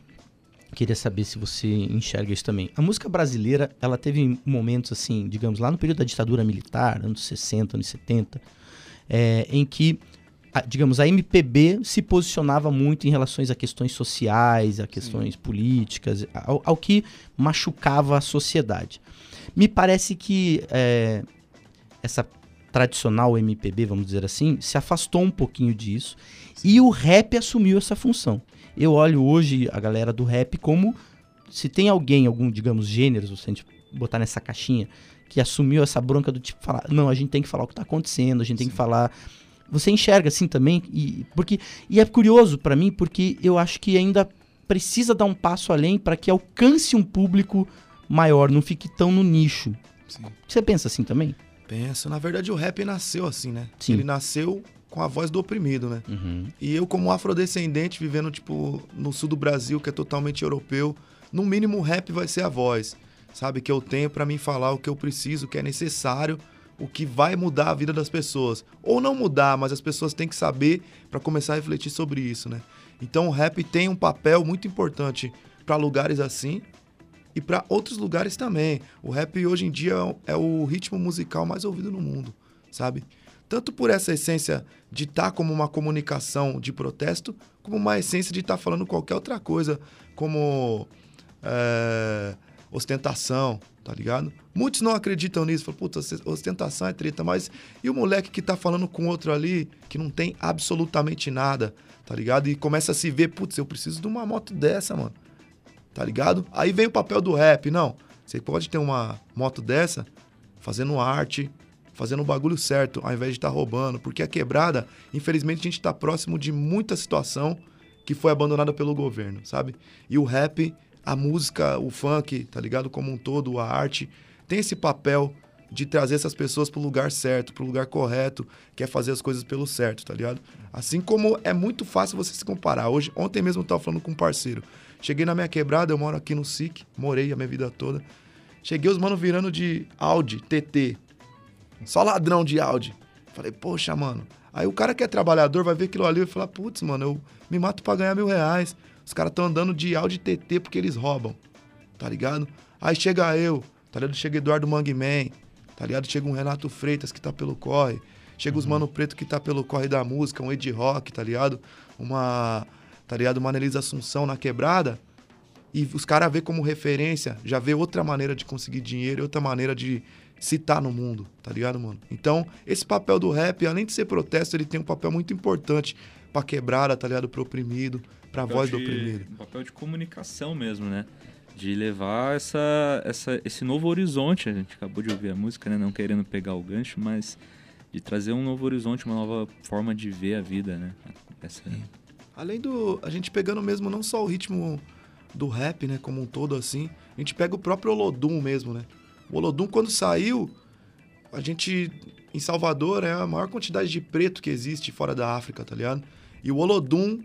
Queria saber se você enxerga isso também. A música brasileira, ela teve momentos assim, digamos, lá no período da ditadura militar, anos 60, anos 70, é, em que a, digamos, a MPB se posicionava muito em relações a questões sociais, a questões Sim. políticas, ao, ao, que machucava a sociedade. Me parece que é, essa tradicional MPB, vamos dizer assim, se afastou um pouquinho disso e o rap assumiu essa função. Eu olho hoje a galera do rap como se tem alguém, algum, digamos, gêneros, se a gente botar nessa caixinha, que assumiu essa bronca do tipo, falar, não, a gente tem que falar o que está acontecendo, a gente Sim. tem que falar você enxerga assim também? E, porque, e é curioso para mim, porque eu acho que ainda precisa dar um passo além para que alcance um público maior, não fique tão no nicho. Sim. Você pensa assim também? Penso. Na verdade, o rap nasceu assim, né? Sim. Ele nasceu com a voz do oprimido, né? Uhum. E eu, como afrodescendente, vivendo, tipo, no sul do Brasil, que é totalmente europeu, no mínimo o rap vai ser a voz, sabe? Que eu tenho para mim falar o que eu preciso, o que é necessário o que vai mudar a vida das pessoas. Ou não mudar, mas as pessoas têm que saber para começar a refletir sobre isso, né? Então o rap tem um papel muito importante para lugares assim e para outros lugares também. O rap hoje em dia é o ritmo musical mais ouvido no mundo, sabe? Tanto por essa essência de estar tá como uma comunicação de protesto, como uma essência de estar tá falando qualquer outra coisa, como é, ostentação, tá ligado? Muitos não acreditam nisso, falam, puta, ostentação é treta, mas e o moleque que tá falando com outro ali, que não tem absolutamente nada, tá ligado? E começa a se ver, putz, eu preciso de uma moto dessa, mano, tá ligado? Aí vem o papel do rap, não, você pode ter uma moto dessa fazendo arte, fazendo o bagulho certo, ao invés de estar tá roubando, porque a quebrada, infelizmente, a gente tá próximo de muita situação que foi abandonada pelo governo, sabe? E o rap a música, o funk, tá ligado? Como um todo, a arte, tem esse papel de trazer essas pessoas pro lugar certo, pro lugar correto, que é fazer as coisas pelo certo, tá ligado? Assim como é muito fácil você se comparar. Hoje, ontem mesmo eu tava falando com um parceiro. Cheguei na minha quebrada, eu moro aqui no SIC, morei a minha vida toda. Cheguei os mano virando de Audi, TT. Só ladrão de Audi. Falei, poxa, mano. Aí o cara que é trabalhador vai ver aquilo ali e falar, putz, mano, eu me mato pra ganhar mil reais. Os caras estão andando de Audi TT porque eles roubam, tá ligado? Aí chega eu, tá ligado? Chega Eduardo Mangman, tá ligado? Chega um Renato Freitas que tá pelo corre. Chega uhum. os Mano Preto que tá pelo corre da música, um Ed Rock, tá ligado? Uma, tá ligado? Uma Assunção na quebrada. E os caras vê como referência, já vê outra maneira de conseguir dinheiro, outra maneira de citar no mundo, tá ligado, mano? Então, esse papel do rap, além de ser protesto, ele tem um papel muito importante pra quebrada, tá ligado? Pro oprimido, para a voz de, do oprimido. Um papel de comunicação mesmo, né? De levar essa, essa, esse novo horizonte. A gente acabou de ouvir a música, né? Não querendo pegar o gancho, mas de trazer um novo horizonte, uma nova forma de ver a vida, né? Essa... Além do. A gente pegando mesmo não só o ritmo do rap, né? Como um todo assim. A gente pega o próprio Olodum mesmo, né? O Olodum, quando saiu, a gente. Em Salvador é a maior quantidade de preto que existe fora da África, tá ligado? E o Olodum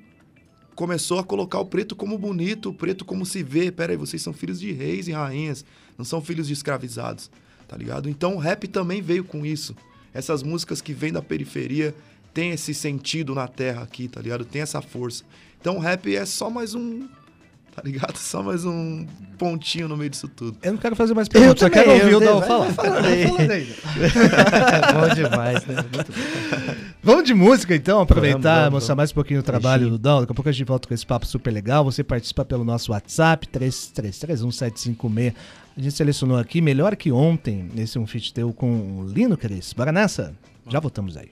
começou a colocar o preto como bonito, o preto como se vê. Pera aí, vocês são filhos de reis e rainhas, não são filhos de escravizados, tá ligado? Então o rap também veio com isso. Essas músicas que vêm da periferia têm esse sentido na terra aqui, tá ligado? Tem essa força. Então o rap é só mais um tá ligado? Só mais um pontinho no meio disso tudo. Eu não quero fazer mais perguntas, eu, eu quero ouvir o Dal falar. Bom demais, né? Muito bom. Vamos de música então, aproveitar, vamos, vamos, mostrar vamos. mais um pouquinho o trabalho do Dal. Daqui a pouco a gente volta com esse papo super legal. Você participa pelo nosso WhatsApp, 33317756. A gente selecionou aqui, melhor que ontem, nesse um feat teu com o Lino Cris. Bora nessa? Já voltamos aí.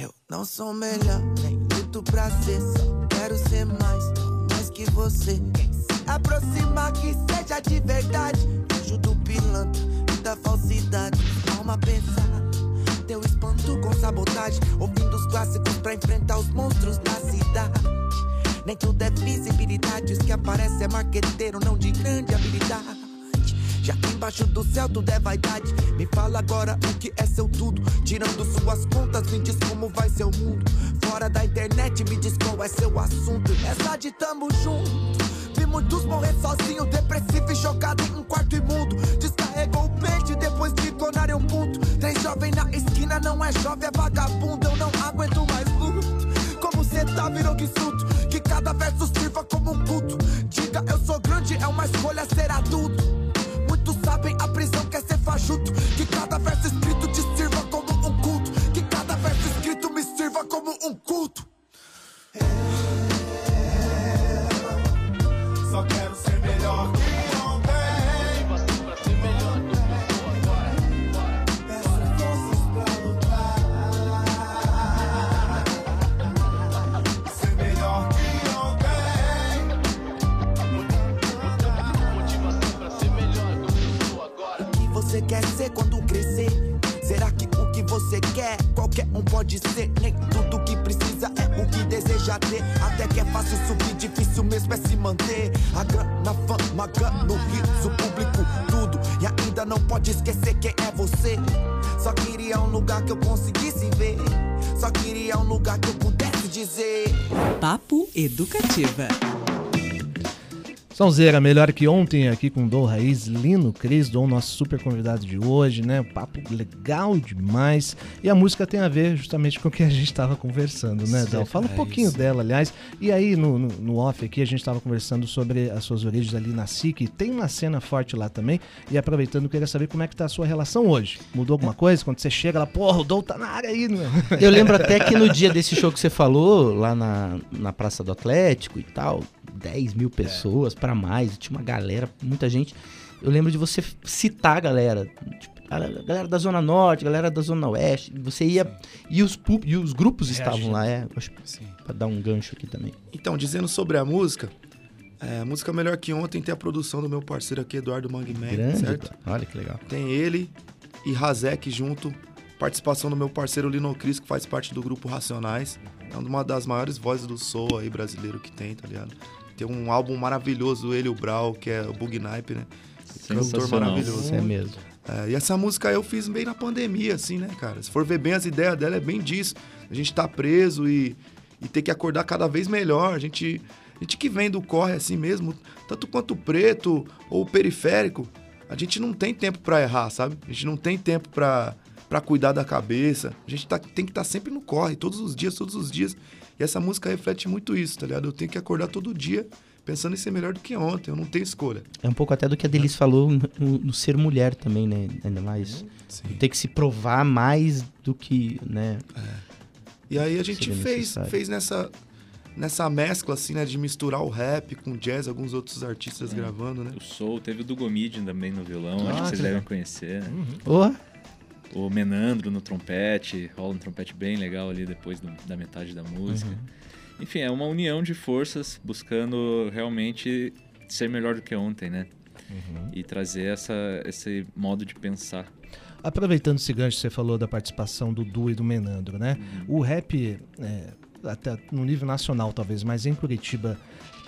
Eu não sou melhor, nem luto pra ser, só quero ser mais, mais que você. Se aproximar que seja de verdade, fujo do pilantra e da falsidade. Alma pensar, eu espanto com sabotagem. Ouvindo os clássicos pra enfrentar os monstros da cidade. Nem tudo é visibilidade, os que aparece é marqueteiro, não de grande habilidade. Já que embaixo do céu tudo é vaidade. Me fala agora o que é seu tudo. Tirando suas contas, me diz como vai seu mundo. Fora da internet, me diz qual é seu assunto. Essa de tamo junto. Vi muitos morrer sozinho, depressivo e jogado em um quarto imundo. Descarregou o pente depois de tornar um puto. Tem jovem na esquina, não é jovem, é vagabundo. Eu não aguento mais luto. Como cê tá, virou que surto. Que cada verso sirva como um culto. Diga, eu sou grande, é uma escolha ser adulto. Que cada verso escrito te sirva como um culto. Que cada verso escrito me sirva como um culto. Qualquer um pode ser? Nem tudo que precisa é o que deseja ter. Até que é fácil subir, difícil mesmo é se manter. A grana, fama, gano, riso, público, tudo. E ainda não pode esquecer quem é você. Só queria um lugar que eu conseguisse ver. Só queria um lugar que eu pudesse dizer. Papo Educativa. Sonzeira, melhor que ontem aqui com Dom Raiz, Lino Cris, Dom, nosso super convidado de hoje, né? Papo legal demais. E a música tem a ver justamente com o que a gente estava conversando, né, Dom? Fala um pouquinho dela, aliás. E aí, no, no, no off aqui, a gente estava conversando sobre as suas origens ali na SIC. Tem uma cena forte lá também. E aproveitando, queria saber como é que tá a sua relação hoje. Mudou alguma coisa? Quando você chega lá, porra, o Dom tá na área aí, né? Eu lembro até que no dia desse show que você falou, lá na, na Praça do Atlético e tal, 10 mil pessoas pra mais, tinha uma galera, muita gente. Eu lembro de você citar a galera, tipo, a galera da Zona Norte, a galera da Zona Oeste. Você ia. E os, e os grupos estavam lá, é. Acho, pra dar um gancho aqui também. Então, dizendo sobre a música, é, a música Melhor Que Ontem tem a produção do meu parceiro aqui, Eduardo Mangman, certo? Olha que legal. Tem ele e Razek junto, participação do meu parceiro Lino Cris, que faz parte do grupo Racionais. É uma das maiores vozes do soul aí brasileiro que tem, tá ligado? Tem um álbum maravilhoso, ele e o Brau, que é o Bug Nipe, né? Cantor maravilhoso. É mesmo. É, e essa música eu fiz bem na pandemia, assim, né, cara? Se for ver bem as ideias dela, é bem disso. A gente tá preso e, e ter que acordar cada vez melhor. A gente, a gente que vem do corre assim mesmo, tanto quanto o preto ou o periférico, a gente não tem tempo pra errar, sabe? A gente não tem tempo pra pra cuidar da cabeça. A gente tá, tem que estar sempre no corre, todos os dias, todos os dias. E essa música reflete muito isso, tá ligado? Eu tenho que acordar todo dia pensando em ser melhor do que ontem. Eu não tenho escolha. É um pouco até do que a Denise falou no, no ser mulher também, né? Ainda mais. Ter que se provar mais do que, né? E aí a gente fez, necessário. fez nessa, nessa mescla, assim, né? De misturar o rap com jazz, alguns outros artistas É. gravando, né? O Soul, teve o do também no violão, Ah, acho que que vocês devem conhecer. né? Oh, O Menandro no trompete, rola um trompete bem legal ali depois do- da metade da música. Uhum. Enfim, é uma união de forças buscando realmente ser melhor do que ontem, né? Uhum. E trazer essa, esse modo de pensar. Aproveitando esse gancho você falou da participação do Du e do Menandro, né? O rap, é, até no nível nacional talvez, mas em Curitiba,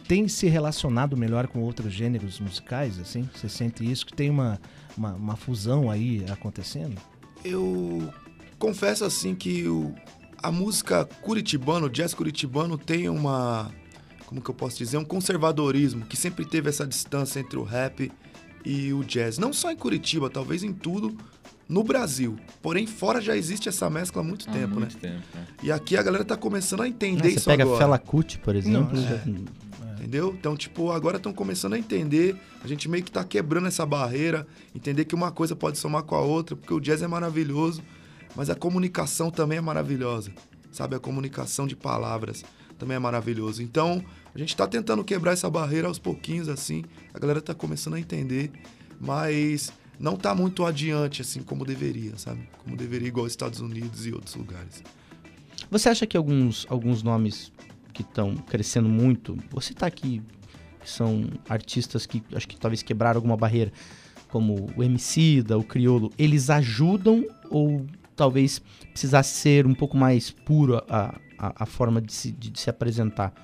tem se relacionado melhor com outros gêneros musicais, assim? Você sente isso? Que tem uma, uma, uma fusão aí acontecendo? Eu confesso, assim, que o, a música curitibana, o jazz curitibano tem uma... Como que eu posso dizer? Um conservadorismo, que sempre teve essa distância entre o rap e o jazz. Não só em Curitiba, talvez em tudo no Brasil. Porém, fora já existe essa mescla há muito Há tempo, muito né? tempo, né? E aqui a galera tá começando a entender você isso pega agora. Fela Kuti, por exemplo. Não, já- é. Entendeu? Então, tipo, agora estão começando a entender. A gente meio que tá quebrando essa barreira, entender que uma coisa pode somar com a outra, porque o jazz é maravilhoso, mas a comunicação também é maravilhosa. Sabe? A comunicação de palavras também é maravilhoso. Então, a gente tá tentando quebrar essa barreira aos pouquinhos, assim. A galera tá começando a entender, mas não tá muito adiante, assim, como deveria, sabe? Como deveria, igual os Estados Unidos e outros lugares. Você acha que alguns, alguns nomes que estão crescendo muito, você tá aqui, são artistas que acho que talvez quebraram alguma barreira, como o MC, o Criolo, eles ajudam ou talvez precisasse ser um pouco mais puro a, a, a forma de se, de, de se apresentar?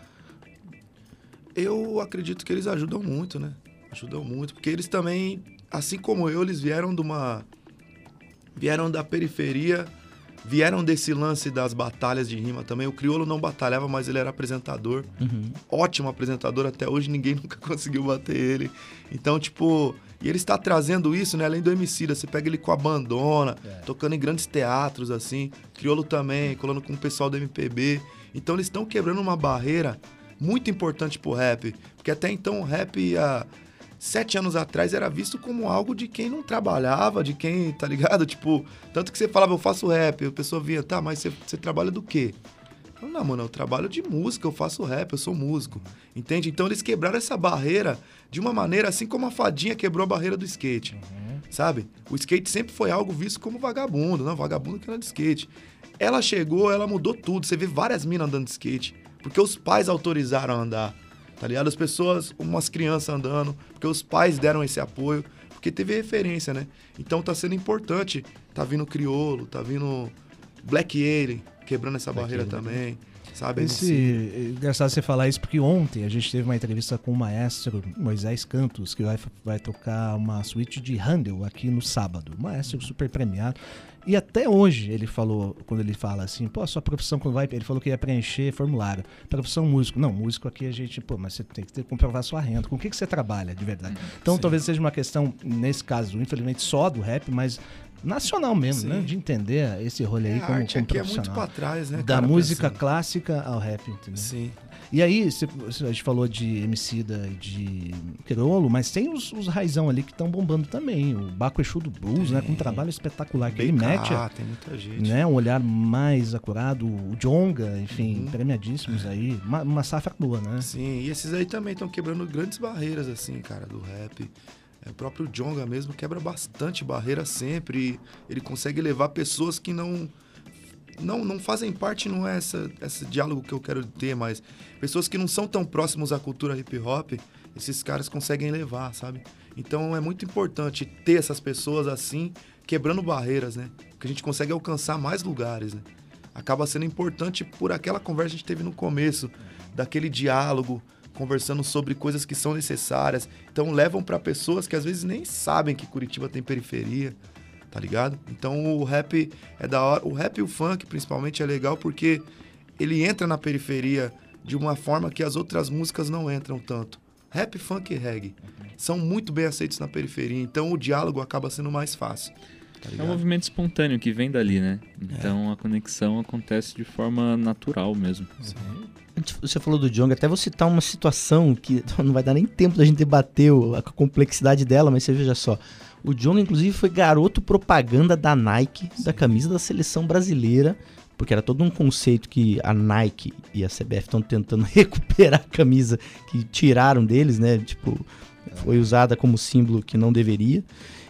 Eu acredito que eles ajudam muito, né? Ajudam muito, porque eles também, assim como eu, eles vieram de uma. vieram da periferia, vieram desse lance das batalhas de rima também. O Criolo não batalhava, mas ele era apresentador. Uhum. Ótimo apresentador, até hoje ninguém nunca conseguiu bater ele. Então, tipo. E ele está trazendo isso, né? Além do Emicida, você pega ele com a bandona, tocando em grandes teatros, assim. Criolo também, colando com o pessoal do MPB. Então eles estão quebrando uma barreira muito importante pro rap. Porque até então o rap há sete anos atrás era visto como algo de quem não trabalhava, de quem, tá ligado? Tipo, tanto que você falava, eu faço rap, a pessoa vinha, tá, mas você, você trabalha do quê? Eu, não, mano, eu trabalho de música, eu faço rap, eu sou músico. Entende? Então eles quebraram essa barreira de uma maneira assim como a fadinha quebrou a barreira do skate. Sabe? O skate sempre foi algo visto como vagabundo, não, vagabundo que anda de skate. Ela chegou, ela mudou tudo. Você vê várias minas andando de skate. Porque os pais autorizaram a andar. Tá ligado? As pessoas, umas crianças andando, porque os pais deram esse apoio, porque teve referência, né? Então tá sendo importante. Tá vindo Criolo, tá vindo Black Alien, quebrando essa barreira também. Sabe? Esse, é engraçado você falar isso porque ontem a gente teve uma entrevista com o maestro Moisés Cantos, que vai, vai tocar uma suíte de Handel aqui no sábado. Maestro super premiado. E até hoje ele falou, quando ele fala assim, pô, a sua profissão quando vai. Ele falou que ia preencher formulário. Profissão músico. Não, músico aqui a gente, pô, mas você tem que ter, comprovar sua renda. Com o que, que você trabalha de verdade? Então Sim. talvez seja uma questão, nesse caso, infelizmente, só do rap, mas nacional mesmo, Sim. né? De entender esse rolê aí É, a como, arte como aqui é muito pra trás, né? Da cara, música pensando. clássica ao rap, entendeu? Sim. E aí, cê- a gente falou de Emicida e de Querolo, mas tem os, os raizão ali que estão bombando também. O Baco Exu do Blues, né? Com um trabalho espetacular que ele BK, mete, tem muita gente. né? Um olhar mais acurado. O Jonga, enfim, Uhum. premiadíssimos aí. Uma, uma safra boa, né? Sim, e esses aí também estão quebrando grandes barreiras, assim, cara, do rap. É, o próprio Jonga mesmo quebra bastante barreira sempre. Ele consegue levar pessoas que não. Não, não fazem parte, não é essa, esse diálogo que eu quero ter, mas pessoas que não são tão próximos à cultura hip hop, esses caras conseguem levar, sabe? Então é muito importante ter essas pessoas assim, quebrando barreiras, né? Porque a gente consegue alcançar mais lugares, né? Acaba sendo importante por aquela conversa que a gente teve no começo, daquele diálogo, conversando sobre coisas que são necessárias. Então levam para pessoas que às vezes nem sabem que Curitiba tem periferia, tá ligado? Então o rap é da hora. O rap e o funk, principalmente, é legal porque ele entra na periferia de uma forma que as outras músicas não entram tanto. Rap, funk e reggae são muito bem aceitos na periferia, então o diálogo acaba sendo mais fácil. Tá É um movimento espontâneo que vem dali, né? Então a conexão acontece de forma natural mesmo. Antes Você falou do Jong, até vou citar uma situação que não vai dar nem tempo da gente debater o- a complexidade dela, mas você veja só. O Jong, inclusive, foi garoto propaganda da Nike, da camisa da seleção brasileira, porque era todo um conceito que a Nike e a CBF estão tentando recuperar a camisa que tiraram deles, né? Tipo, foi usada como símbolo que não deveria.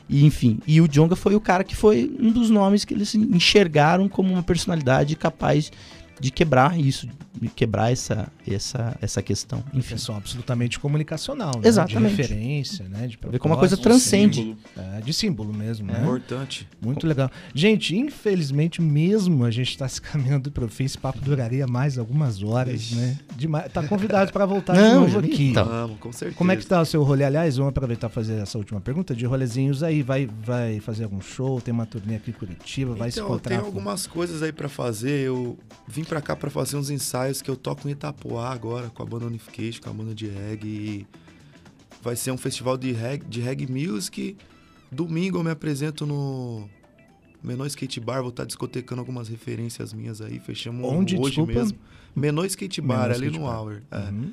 E, enfim, e o Jonga foi o cara que foi um dos nomes que eles enxergaram como uma personalidade capaz de quebrar isso, de quebrar essa, essa, essa questão. Enfim, Questão absolutamente comunicacional, né? Exatamente. De referência, né? De ver como uma coisa transcende. Símbolo. É, de símbolo mesmo, né? Importante. Muito legal. Gente, infelizmente mesmo a gente está se caminhando para o fim. Esse papo duraria mais algumas horas, Ixi. né? Demais. Tá convidado para voltar de Não, novo já- aqui. então. Vamos, com certeza. Como é que tá o seu rolê? Aliás, vamos aproveitar e fazer essa última pergunta de rolezinhos aí. Vai, vai fazer algum show? Tem uma turnê aqui em Curitiba? Vai se então, encontrar? tem algumas coisas aí pra fazer. Eu vim pra cá pra fazer uns ensaios que eu toco em Itapoá agora com a banda Unification, com a banda de reggae. E vai ser um festival de reggae, de reggae music. Domingo eu me apresento no Menor Skate Bar, vou estar discotecando algumas referências minhas aí. Fechamos Onde, hoje desculpa? mesmo. Menor Skate Bar, Menor ali Skate no Bar. Hour. é. Uhum.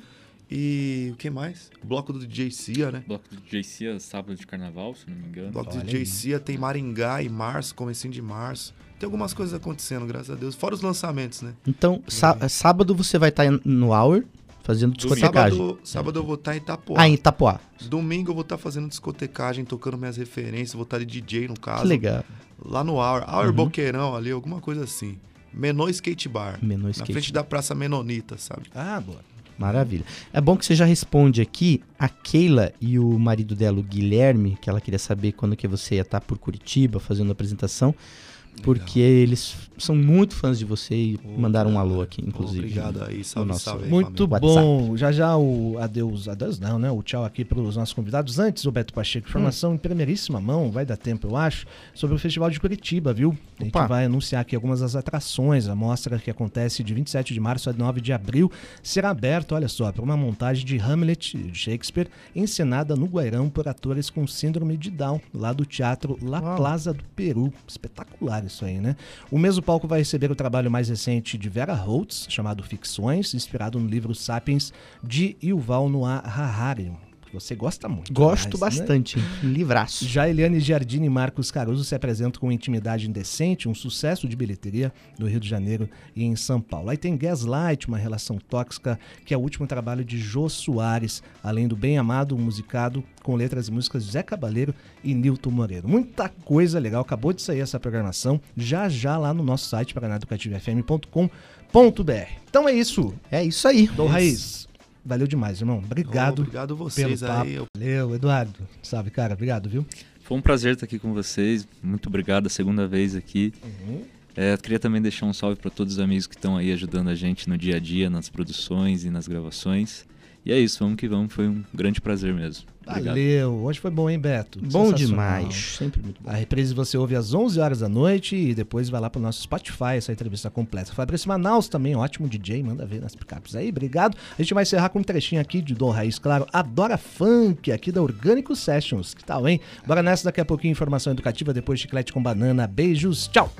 E o que mais? Bloco do DJ Cia, né? Bloco do JC é sábado de carnaval, se não me engano. Bloco do Olha DJ aí. Cia, tem Maringá em março, comecinho de março. Tem algumas coisas acontecendo, graças a Deus. Fora os lançamentos, né? então sá- sábado você vai estar no Hour fazendo discotecagem. Sábado, sábado eu vou estar em Itapoá. Ah, em Itapoá. Domingo eu vou estar fazendo discotecagem, tocando minhas referências. Vou estar de DJ, no caso. Que legal. Lá no Hour. Hour Uhum. Boqueirão ali, alguma coisa assim. Menor Skate Bar. Menor Na skate. frente da Praça Menonita, sabe? Ah, boa. Maravilha. É bom que você já responde aqui. A Keila e o marido dela, o Guilherme, que ela queria saber quando que você ia estar por Curitiba fazendo a apresentação. Porque eles são muito fãs de você e mandaram um alô aqui, inclusive. Obrigado aí, no salve, nosso- salve aí, Muito bom. Já já o adeus, adeus não, né? O tchau aqui para os nossos convidados. Antes, o Beto Pacheco, informação em primeiríssima mão, vai dar tempo, eu acho, sobre o Festival de Curitiba, viu? A gente Opa. vai anunciar aqui algumas das atrações. A mostra que acontece de 27 de março a 9 de abril será aberta, olha só, para uma montagem de Hamlet, de Shakespeare, encenada no Guairão por atores com síndrome de Down, lá do Teatro La Uau. Plaza do Peru. Espetacular isso aí, né? O mesmo palco vai receber o trabalho mais recente de Vera Holtz, chamado Ficções, inspirado no livro Sapiens de Yuval Noah Harari. Que Você gosta muito. Gosto aliás, né? bastante, hein? livraço. Já Eliane Giardini e Marcos Caruso se apresentam com Intimidade Indecente, um sucesso de bilheteria no Rio de Janeiro e em São Paulo. Aí tem Gaslight, uma relação tóxica, que é o último trabalho de Jô Soares, além do Bem Amado, um musicado com letras e músicas de Zé Cabaleiro e Nilton Moreira. Muita coisa legal, acabou de sair essa programação, já já lá no nosso site, paranaeducativofm.com.br. Então é isso, É isso aí. Dom Raiz. Valeu demais, irmão. Obrigado. Obrigado vocês pelo papo. aí. Eu- Valeu, Eduardo. Salve, cara. Obrigado, viu? Foi um prazer estar aqui com vocês. Muito obrigado a segunda vez aqui. É, eu queria também deixar um salve para todos os amigos que estão aí ajudando a gente no dia a dia, nas produções e nas gravações. E é isso, vamos que vamos. Foi um grande prazer mesmo. Obrigado. Valeu. Hoje foi bom, hein, Beto? Bom demais. Sempre muito bom. A reprise você ouve às 11 horas da noite e depois vai lá pro nosso Spotify essa entrevista completa. Fabrício Manaus também, ótimo DJ, manda ver nas picapes aí, obrigado. A gente vai encerrar com um trechinho aqui de Dom Raiz, claro, Adora Funk, aqui da Orgânico Sessions. Que tal, hein? Bora nessa daqui a pouquinho, informação educativa, depois chiclete com banana. Beijos, tchau!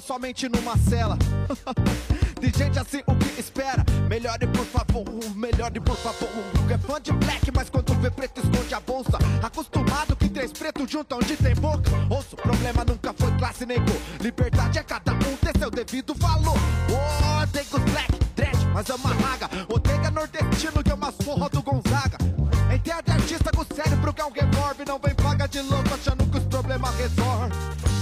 Transformou sua mente numa cela. De gente assim, o que espera? Melhore, por favor, melhore, por favor. É fã de black, mas quando vê preto esconde a bolsa. Acostumado que três pretos juntam onde tem boca. Ouço, problema nunca foi classe nem cor. Liberdade é cada um ter seu devido valor. Oh, tem os black, dread, mas é uma é um revólver. Não vem paga de louco achando que os problemas resolvem.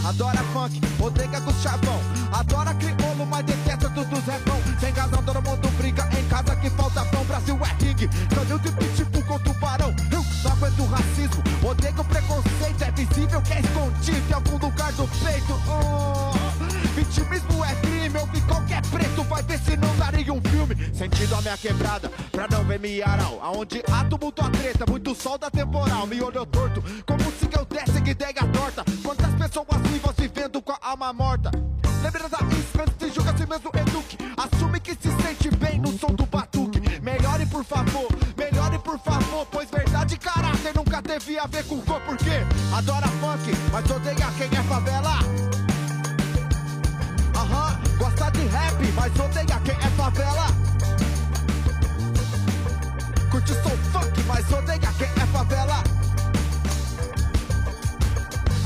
Adora funk, odeia com chavão. Adora crioulo, mas detesta tudo repão. Sem razão, todo mundo briga em casa que falta pão. Brasil é ringue, canil de pitbull com tubarão. Eu não aguento racismo, odeio preconceito. É visível que é escondido em algum lugar do peito. Oh, vitimismo é crime, eu qualquer preto. Vai ver se não daria um filme. Sentido a minha quebrada, pra não ver miaral. Aonde há tumulto a treta, muito sol da temporal. Me olhou torto, como se eu desse que ideia torta. Quantas pessoas vivas vivendo com a alma morta? Lembra da isso antes de julgar si mesmo eduque. Assume que se sente bem no som do batuque. Melhore por favor, melhore por favor. Pois verdade e caráter nunca teve a ver com cor. Por quê? Adora funk, mas odeia quem é favela. Mas odeia quem é favela. Curte som funk, mas odeia quem é favela.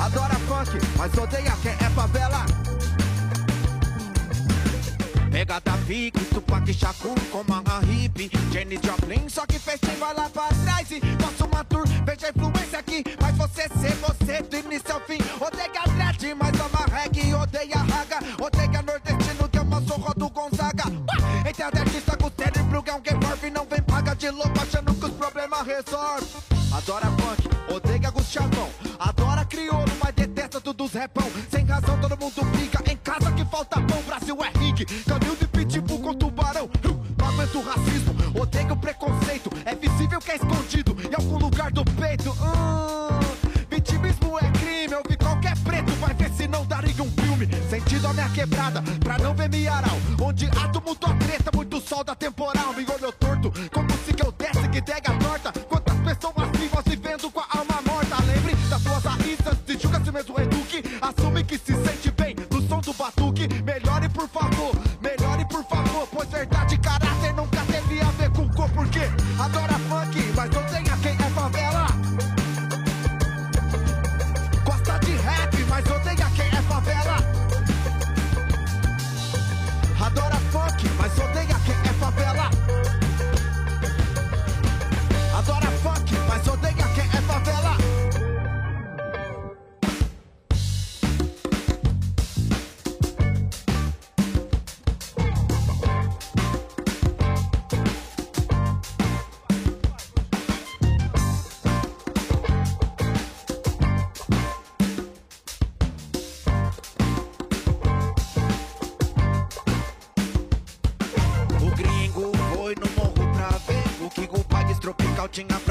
Adora funk, mas odeia quem é favela. Pega Davi, Tupac e Shakur como a hippie Jenny Joplin, só que vai lá pra trás E faço uma tour, veja a influência aqui Mas você ser você do início ao fim Odeia dread, mas ama reggae Odeia raga, odeia nordestino zorra do Gonzaga. Ah, Entende artista com cérebro que é um revólver Não vem paga de louco achando que os problemas resolve Adora funk, odeia Gustavo Adora crioulo, mas detesta tudo os repão. Sem razão todo mundo briga Em casa que falta pão, Brasil é ringue Caminho de pitbull com tubarão. Não aguento o racismo, odeio o preconceito Sentido a minha quebrada, pra não ver miaral Onde há tumulto a treta, muito sol da temporal. Me olhou torto, como se que eu desse que ideia torta. Quantas pessoas vivas vivendo com a alma morta. Lembre das suas raízes, se julga si mesmo eduque Assume que se sente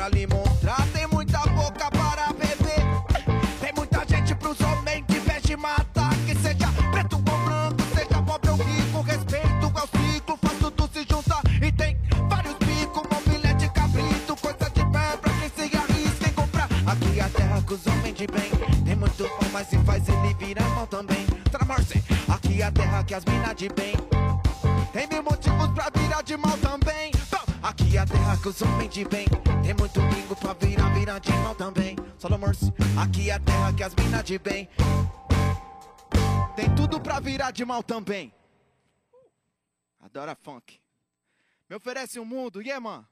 pra lhe mostrar. Tem muita boca para beber. Tem muita gente pros homens de vez de matar. Que seja preto ou branco, seja pobre ou rico. Respeito ao ciclo, faz tudo se juntar. E tem vários bicos, mobília de cabrito. Coisa de pé pra quem se arrisca em comprar. Aqui a terra com os homens de bem. Tem muito bom, mas se faz ele virar mal também. Tramorce, aqui a terra que as minas de bem. De bem. Tem tudo pra virar de mal também. Adora funk. Me oferece um mundo, yeah, man?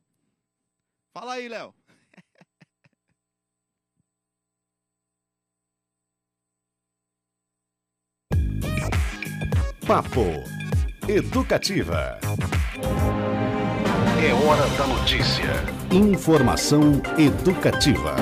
Fala aí, Léo. Papo Educativa. É hora da notícia. Informação educativa.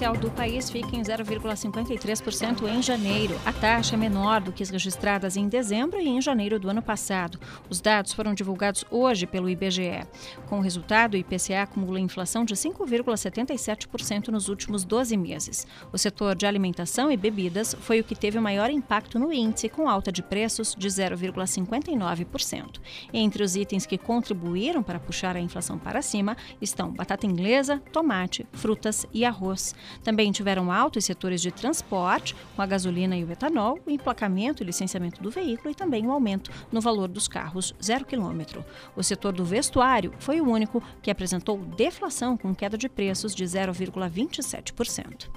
Do país fica em 0,53% em janeiro. A taxa é menor do que as registradas em dezembro e em janeiro do ano passado. Os dados foram divulgados hoje pelo IBGE. Com o resultado, o IPCA acumula inflação de 5,77% nos últimos 12 meses. O setor de alimentação e bebidas foi o que teve o maior impacto no índice, com alta de preços de 0,59%. Entre os itens que contribuíram para puxar a inflação para cima estão batata inglesa, tomate, frutas e arroz. Também tiveram alta os setores de transporte, com a gasolina e o etanol, o emplacamento e licenciamento do veículo e também o aumento no valor dos carros zero quilômetro. O setor do vestuário foi o único que apresentou deflação com queda de preços de 0,27%.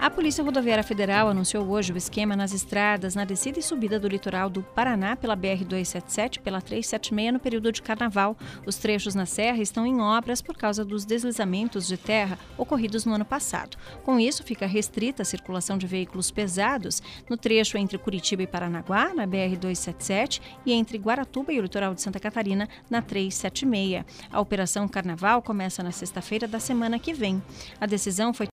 A Polícia Rodoviária Federal anunciou hoje o esquema nas estradas na descida e subida do litoral do Paraná pela BR-277 e pela 376 no período de carnaval. Os trechos na serra estão em obras por causa dos deslizamentos de terra ocorridos no ano passado. Com isso, fica restrita a circulação de veículos pesados no trecho entre Curitiba e Paranaguá, na BR-277, e entre Guaratuba e o litoral de Santa Catarina, na 376. A Operação Carnaval começa na sexta-feira da semana que vem. A decisão foi